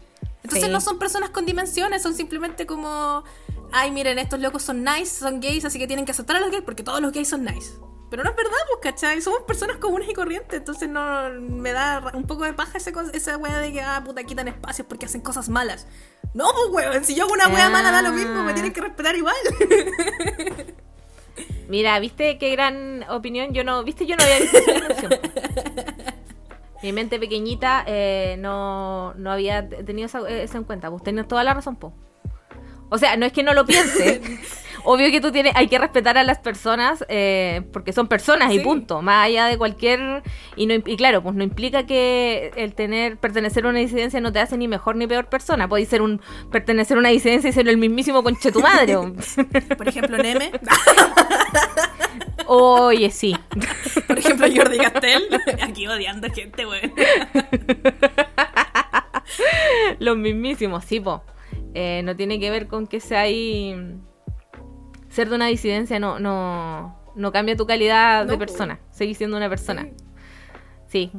Entonces Sí. no son personas con dimensiones, son simplemente como, ay, miren, estos locos son nice, son gays, así que tienen que aceptar a los gays porque todos los gays son nice. Pero no es verdad, pues, ¿cachai? Somos personas comunes y corrientes, entonces no me da un poco de paja ese esa wea de que, ah, puta, quitan espacios porque hacen cosas malas. No, pues, weón, si yo hago una Ah. mala da lo mismo, me tienen que respetar igual. <laughs> Mira, ¿viste qué gran opinión? Yo no, ¿viste? Yo no había visto esa. Mi mente pequeñita eh, no, no había tenido eso en cuenta. Vos tenés toda la razón, po. O sea, no es que no lo piense. <laughs> Obvio que tú tienes, hay que respetar a las personas eh, porque son personas y punto. Más allá de cualquier y no y claro, pues no implica que el tener pertenecer a una disidencia no te hace ni mejor ni peor persona. Podéis ser un pertenecer a una disidencia y ser el mismísimo conche tu madre. <laughs> Por ejemplo, Neme, <laughs> Oye, sí. por ejemplo, Jordi Castel, aquí odiando gente, weón. Los mismísimos, sí, po. Eh, no tiene que ver con que sea ahí. Ser de una disidencia no, no, no cambia tu calidad No, de persona. Seguís siendo una persona. Sí.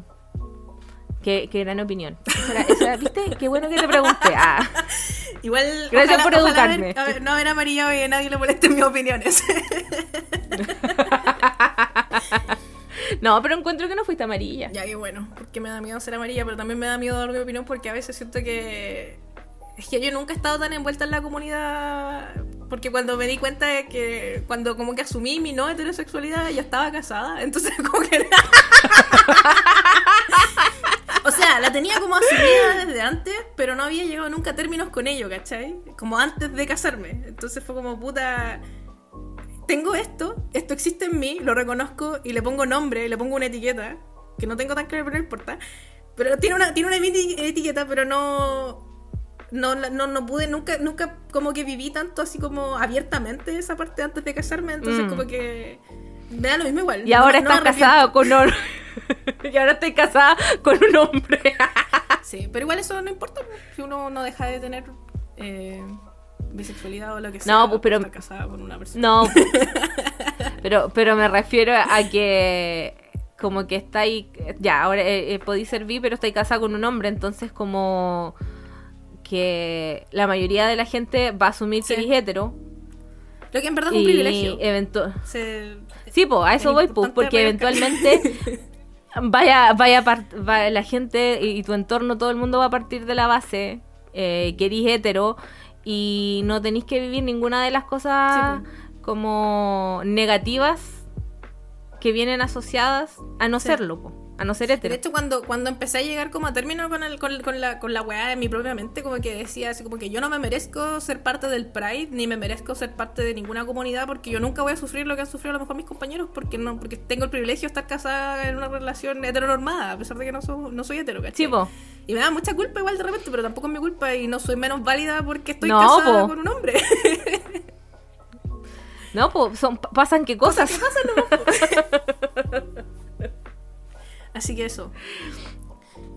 Qué, qué gran opinión. <laughs> Era- esa era- ¿Viste? Qué bueno que te pregunté. Ah. <laughs> Igual. Gracias por educarme. haber- haber- no haber amarillado y que nadie le moleste mis opiniones. <laughs> No, pero encuentro que no fuiste amarilla. ya, que bueno, porque me da miedo ser amarilla, pero también me da miedo dar mi opinión porque a veces siento que es que yo nunca he estado tan envuelta en la comunidad. Porque cuando me di cuenta de que. Cuando como que asumí mi no heterosexualidad, ya estaba casada. <laughs> Entonces, como que. <laughs> o sea, la tenía como asumida desde antes, pero no había llegado nunca a términos con ello, ¿cachai? Como antes de casarme. Entonces fue como puta. Tengo esto, esto existe en mí, lo reconozco y le pongo nombre, le pongo una etiqueta, que no tengo tan claro, pero no importa. Pero tiene una, tiene una eti- etiqueta, pero no. No, no, no pude, nunca, nunca como que viví tanto así como abiertamente esa parte antes de casarme, entonces Mm. como que me da lo mismo igual. Y ahora No- estás casada con un... <laughs> y ahora estoy casada con un hombre. <laughs> Sí, pero igual eso no importa, pues, si uno no deja de tener eh, bisexualidad o lo que sea. No, pues, pero- por estar casada con una persona. No. <laughs> pero, pero me refiero a que como que está ahí, ya, ahora eh, eh, podéis servir, pero estáis casada con un hombre, entonces como que la mayoría de la gente va a asumir Sí. que eres hetero. Lo que en verdad es un privilegio. Se- Sí, pues, a eso Es voy, pues, importante porque eventualmente <laughs> vaya, vaya, la gente y, y tu entorno, todo el mundo va a partir de la base eh, que eres hetero y no tenéis que vivir ninguna de las cosas Sí, como negativas que vienen asociadas a no Sí. serlo, po, a no ser De hetero. hecho, cuando, cuando empecé a llegar como a término con, el, con, con la, con la weá en mi propia mente, como que decía así como que yo no me merezco ser parte del Pride, ni me merezco ser parte de ninguna comunidad, porque yo nunca voy a sufrir lo que han sufrido a lo mejor mis compañeros, porque no porque tengo el privilegio de estar casada en una relación heteronormada, a pesar de que no, soy- no soy hetero, ¿cachai? Po. Y me da mucha culpa igual de repente, pero tampoco es mi culpa y no soy menos válida porque estoy No, casada po. con un hombre. No, pues son, pasan qué cosas. <laughs> Así que eso.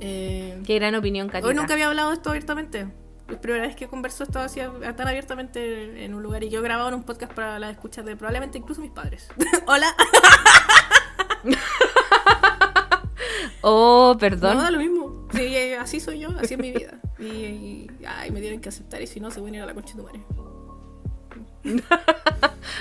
Eh, Qué gran opinión, Catita. Hoy nunca había hablado de esto abiertamente. Es primera vez que converso esto así tan abiertamente en un lugar y yo he grabado en un podcast para las escuchas de probablemente incluso mis padres. <laughs> Hola. <laughs> Oh, perdón. No, da lo mismo. Sí, eh, así soy yo, así es mi vida. Y, y- ay, me tienen que aceptar y si no se van a ir a la concha de tu madre. <laughs>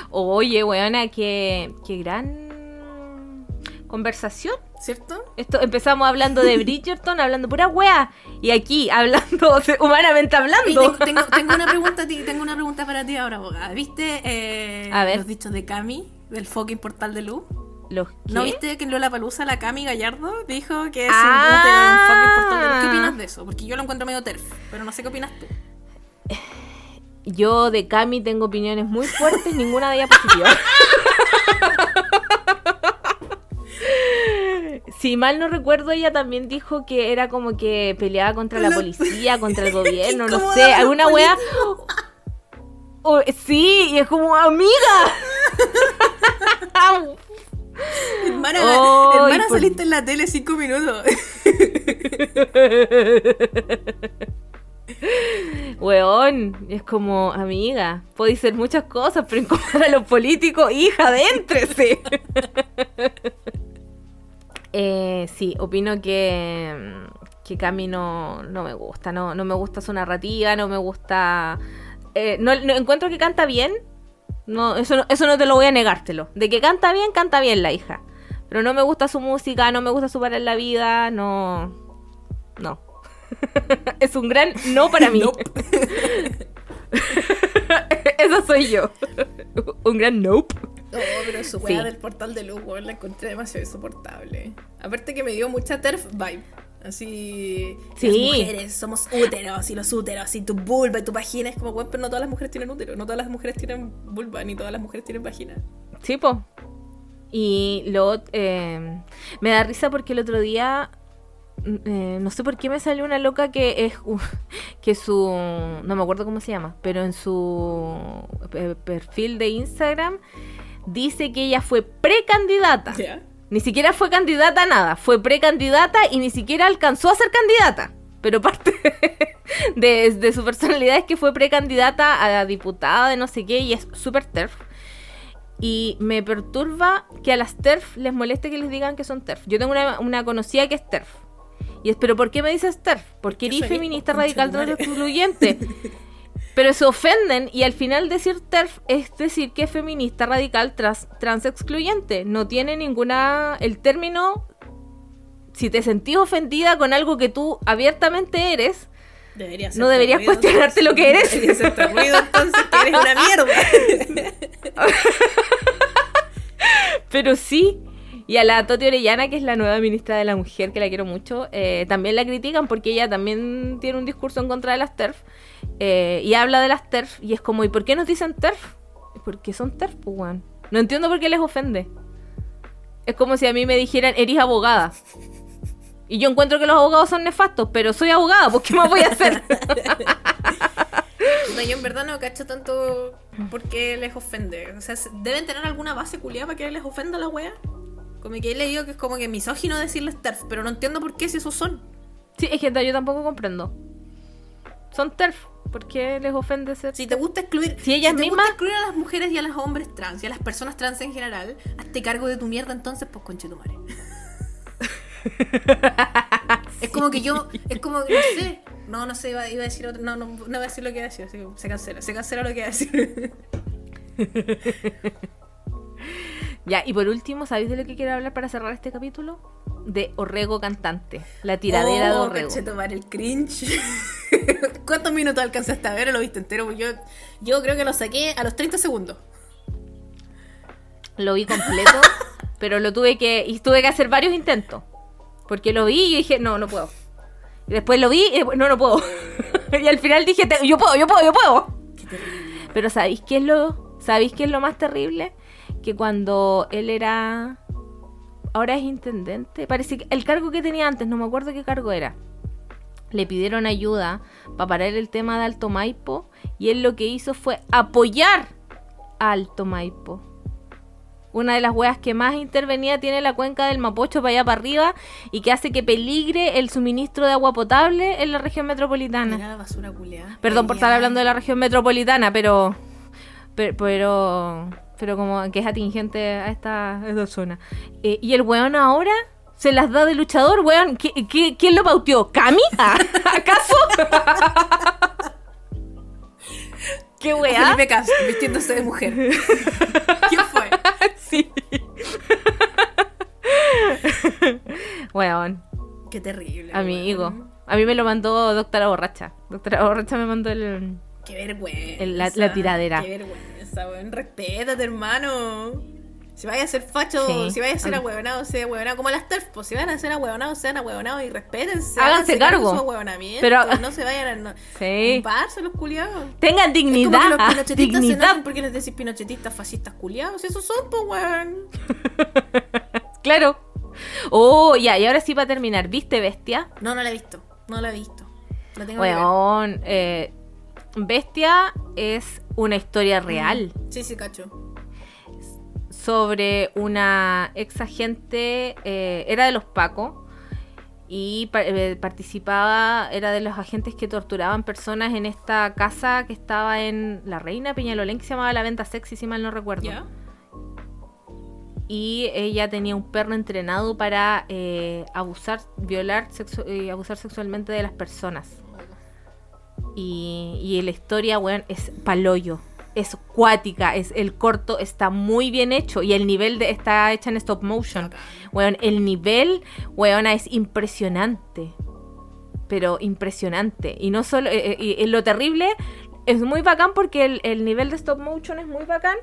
Oye, weona, qué, qué gran conversación. ¿Cierto? Esto, empezamos hablando de Bridgerton, hablando pura wea. Y aquí, hablando, <laughs> humanamente hablando. tengo, tengo- tengo una pregunta tengo una pregunta para ti ahora, abogada. ¿Viste eh, A ver. los dichos de Cami del fucking portal de luz? ¿Los ¿No viste que en Lola Palusa la Cami Gallardo dijo que es Ah. un fucking portal de luz? ¿Qué opinas de eso? Porque yo lo encuentro medio terf, pero no sé qué opinas tú. Yo de Cami tengo opiniones muy fuertes, ninguna de ellas positiva. <laughs> Si mal no recuerdo, ella también dijo que era como que peleaba contra la policía, contra el <laughs> gobierno, no sé, alguna wea. Oh, sí, y es como, amiga. <laughs> Hermana, Ay, hermana por- saliste en la tele cinco minutos. <laughs> Weón, es como, amiga, podéis ser muchas cosas, pero incomodar a los políticos, hija, adéntrese. Eh, sí, opino que, que Cami no, no me gusta, no, no me gusta su narrativa, no me gusta... eh, no, no- encuentro que canta bien, no, eso, no, eso no te lo voy a negártelo. De que canta bien, canta bien la hija. Pero no me gusta su música, no me gusta su para en la vida, no... No. <laughs> es un gran no para mí. <laughs> Esa soy yo. <laughs> un gran nope. No, pero su weá Sí. del portal de luz, weón, la encontré demasiado insoportable. Aparte que me dio mucha TERF vibe. Así. Sí. Las mujeres somos úteros y los úteros y tu vulva y tu vagina. Es como, weón, pero no todas las mujeres tienen útero. No todas las mujeres tienen vulva, ni todas las mujeres tienen vagina. Sí, po. Y luego eh, me da risa porque el otro día mm, eh, no sé por qué me salió una loca que es <laughs> uh, que su no me acuerdo cómo se llama, pero en su eh, perfil de Instagram dice que ella fue precandidata. Ni siquiera fue candidata a nada, fue precandidata y ni siquiera alcanzó a ser candidata. Pero parte <laughs> de, de su personalidad es que fue precandidata a diputada de no sé qué y es súper TERF. Y me perturba que a las TERF les moleste que les digan que son TERF. Yo tengo una, una conocida que es TERF. Y es, pero ¿por qué me dices TERF? Porque ¿Qué eres feminista radical madre. excluyente. <laughs> Pero se ofenden y al final decir TERF es decir que es feminista radical trans, trans excluyente. No tiene ninguna... El término, si te sentís ofendida con algo que tú abiertamente eres, no deberías cuestionarte lo que eres. Ruido entonces que eres una mierda. <laughs> Pero sí. Y a la Toti Orellana, que es la nueva ministra de la Mujer, que la quiero mucho, eh, también la critican porque ella también tiene un discurso en contra de las TERF. Eh, y habla de las TERF. Y es como, ¿y por qué nos dicen TERF? Porque son TERF, pues, weón. No entiendo por qué les ofende. Es como si a mí me dijeran, eres abogada. Y yo encuentro que los abogados son nefastos, pero soy abogada, pues ¿qué más voy a hacer? <laughs> No, yo en verdad no cacho tanto por qué les ofende. O sea, deben tener alguna base culiada para que les ofenda la wea. Como que he leído que es como que misógino decirles TERF, pero no entiendo por qué si esos son. Sí, es que yo tampoco comprendo. Son TERF. ¿Por qué les ofende ser? Si te gusta excluir, Si ellas te mismas- gusta excluir a las mujeres y a los hombres trans y a las personas trans en general, hazte cargo de tu mierda entonces, pues conchetumare. <laughs> Es como que yo, es como, no sé, no, no sé, iba, iba a decir otro, no, no, no voy a decir lo que iba a decir, así que se cancela, se cancela lo que iba a decir. <laughs> Ya, y por último, ¿sabéis de lo que quiero hablar para cerrar este capítulo? De Orrego cantante. La tiradera de oh, Orrego. conchetumare, el cringe. ¿Cuántos minutos alcanzaste a ver lo viste entero? Yo, yo creo que lo saqué a los 30 segundos. Lo vi completo, <laughs> pero lo tuve que. Y tuve que hacer varios intentos. Porque lo vi y dije, no, no puedo. Y después lo vi y después, no, no puedo. <laughs> y al final dije, "Te- yo puedo, yo puedo, yo puedo. Qué. Pero ¿sabéis qué es lo, ¿sabéis qué es lo más terrible? Que cuando él era... Ahora es intendente. Parece que el cargo que tenía antes, no me acuerdo qué cargo era. Le pidieron ayuda para parar el tema de Alto Maipo y él lo que hizo fue apoyar a Alto Maipo. Una de las weas que más intervenida tiene la cuenca del Mapocho para allá para arriba y que hace que peligre el suministro de agua potable en la región metropolitana. Mira la basura culiada. Perdón por estar hablando de la región metropolitana, pero. Pero. Pero, pero como que es atingente a esta, a esta zona. Eh, y el weón ahora se las da de luchador, weón. ¿Qui- qui- quién lo pautió? ¿Cami? ¿Ah? <laughs> ¿Acaso? <laughs> ¿Qué weá? Felipe Castro vistiéndose de mujer. <laughs> ¿Quién fue? sí. weón, Qué terrible. amigo. weón. A mí me lo mandó Doctora Borracha. Doctora Borracha me mandó el. Qué vergüenza. El- la- la tiradera. Qué vergüenza, weón. Respétate, hermano. Si vaya a ser facho, Sí. si vaya a ser Ah. ahueonado, sea ahueonado. Como las TERF, pues si van a ser ahueonados, sean ahueonados y respétense. Háganse cargo. su Pero- no se vayan a no, <laughs> Sí. comparse los culiados. Tengan Es como dignidad. que los ah, pinochetistas se dignidad. enojan porque les decís pinochetistas, fascistas, culiados. Esos son, pues, weón. <laughs> Claro. Oh, ya, y ahora sí para terminar. ¿Viste Bestia? No, no la he visto. No la he visto. La tengo que ver. Weón, eh, Bestia es una historia real Sí, sí, cacho. Sobre una ex agente, eh, era de los Paco y eh, participaba, era de los agentes que torturaban personas en esta casa que estaba en La Reina Peñalolén, que se llamaba La Venta Sexy, si mal no recuerdo. Y ella tenía un perro entrenado para eh, abusar, violar sexu- y abusar sexualmente de las personas. Y, y la historia, weón, es paloyo. Es cuática, es, el corto está muy bien hecho y el nivel de, está hecha en stop motion. Weón, el nivel, weón, es impresionante. Pero impresionante. Y no solo, eh, eh, y, y lo terrible es muy bacán porque el, el nivel de stop motion es muy bacán.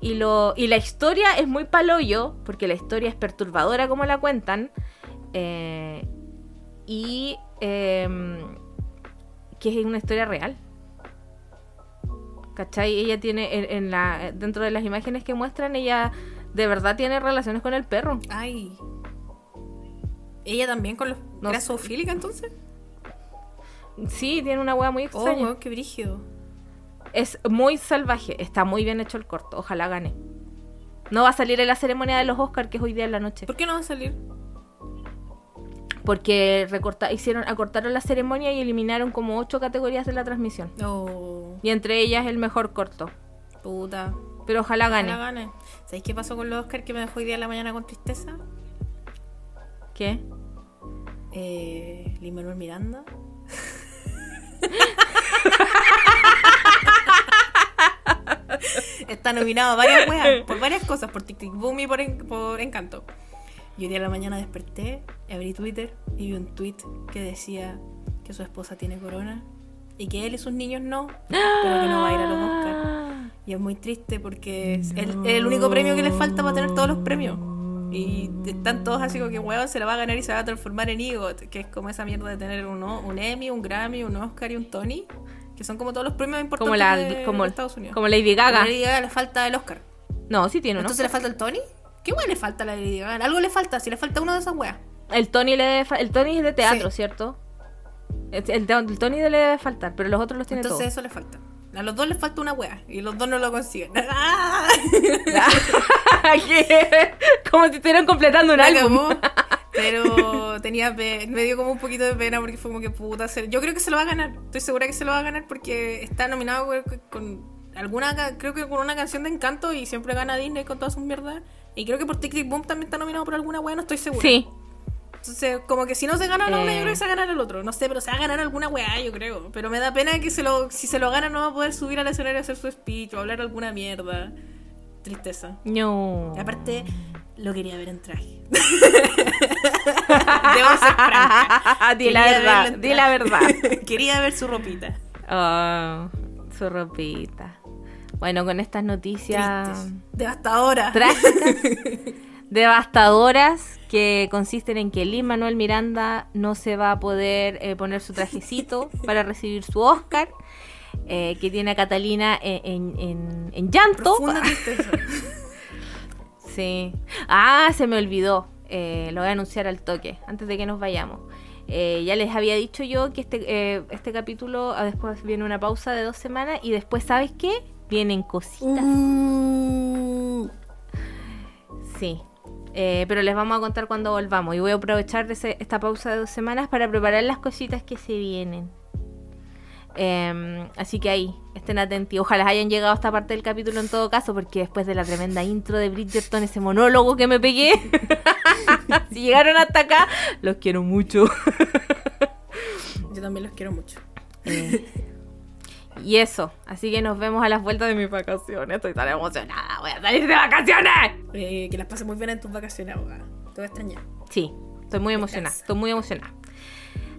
Y, lo, y la historia es muy paloyo, porque la historia es perturbadora como la cuentan. eh, y em, que es una historia real. ¿Cachai? Ella tiene, en, en la, dentro de las imágenes que muestran, ella de verdad tiene relaciones con el perro. Ay. ¿Ella también con los No ¿Era sé. zoofílica entonces? Sí, tiene una hueá muy Oh, extraña. weón, qué brígido. Es muy salvaje, está muy bien hecho el corto, ojalá gane. No va a salir en la ceremonia de los Oscars, que es hoy día en la noche. ¿Por qué no va a salir? Porque recorta, hicieron, acortaron la ceremonia y eliminaron como ocho categorías de la transmisión. Oh, Y entre ellas el mejor corto. puta. Pero ojalá gane. Ojalá gane. ¿Sabéis qué pasó con los Oscar que me dejó hoy día en la mañana con tristeza? ¿Qué? Eh, Lin Manuel Miranda. <laughs> Está nominado a varias weas, por varias cosas, por Tic Tic Boom y por, En- por Encanto. Y hoy día en la mañana desperté, abrí Twitter y vi un tweet que decía: que su esposa tiene corona y que él y sus niños no, pero que no va a ir a los Oscars. Y es muy triste porque es el, el único premio que le falta para tener todos los premios. Y están todos así como que huevón se la va a ganar y se va a transformar en EGOT, que es como esa mierda de tener un, un Emmy, un Grammy, un Oscar y un Tony, que son como todos los premios importantes Como, la, de, como, de Estados Unidos. como Lady Gaga. A Lady Gaga le falta el Oscar. No, sí tiene uno. Entonces le falta el Tony. ¿Qué weón le falta a la Lady Gaga? Algo le falta, si le falta uno de esas weas. El Tony le debe el Tony es de teatro, Sí. ¿cierto? El, el- el Tony le debe faltar, pero los otros los tiene Entonces todos. eso le falta. A los dos les falta una wea y los dos no lo consiguen. <laughs> ¡Ah! <laughs> Como si estuvieran completando un álbum. <laughs> Pero tenía me dio como un poquito de pena porque fue como que puta. se- Yo creo que se lo va a ganar. Estoy segura que se lo va a ganar porque está nominado con, alguna, creo que con una canción de encanto y siempre gana Disney con todas sus mierdas. Y creo que por Tic Tic Boom también está nominado por alguna wea, no estoy segura. Sí. Entonces, como que si no se gana la una, Eh. yo creo que se va a ganar el otro. No sé, pero se va a ganar alguna weá, yo creo. Pero me da pena que se lo, si se lo gana no va a poder subir al escenario a hacer su speech o hablar alguna mierda. Tristeza. No. Y aparte, lo quería ver en traje. <laughs> Debo ser franca. <laughs> di la verdad, di la verdad. <laughs> quería ver su ropita. Ah, su ropita. Bueno, con estas noticias Tristes. Devastadoras. trágicas, <laughs> devastadoras, que consisten en que Lin Manuel Miranda no se va a poder eh, poner su trajecito <laughs> para recibir su Oscar, eh, que tiene a Catalina en, en- en- en llanto. <laughs> Sí. Ah, se me olvidó. Eh, lo voy a anunciar al toque, antes de que nos vayamos. Eh, ya les había dicho yo que este, eh, este capítulo, ah, después viene una pausa de dos semanas y después, ¿sabes qué? Vienen cositas. Uh. Sí. Eh, pero les vamos a contar cuando volvamos. Y voy a aprovechar de ese- esta pausa de dos semanas para preparar las cositas que se vienen. Em, así que ahí, estén atentos. Ojalá hayan llegado a esta parte del capítulo en todo caso, porque después de la tremenda intro de Bridgerton, ese monólogo que me pegué, <laughs> si llegaron hasta acá, los quiero mucho. Yo también los quiero mucho. Eh, y eso, así que nos vemos a las vueltas de mis vacaciones. Estoy tan emocionada, voy a salir de vacaciones. Eh, que las pases muy bien en tus vacaciones, abogada. Te voy a extrañar. Sí, estoy muy emocionada, estoy muy emocionada.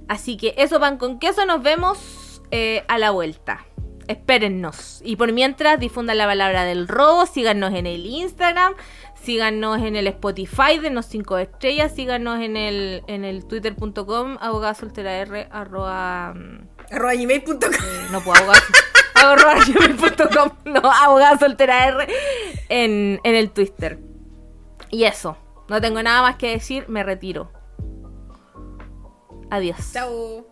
Así que eso, pan con queso, nos vemos eh, a la vuelta. Espérennos. Y por mientras, difundan la palabra del robo, síganos en el Instagram, síganos en el Spotify, denos 5 estrellas, síganos en el, en el twitter.com, abogada soltera R, arroba... Arroba gmail.com. eh, no puedo abogada, arroba gmail.com, no, abogada soltera R en, en el Twitter. Y eso, no tengo nada más que decir, me retiro. Adiós. Chao.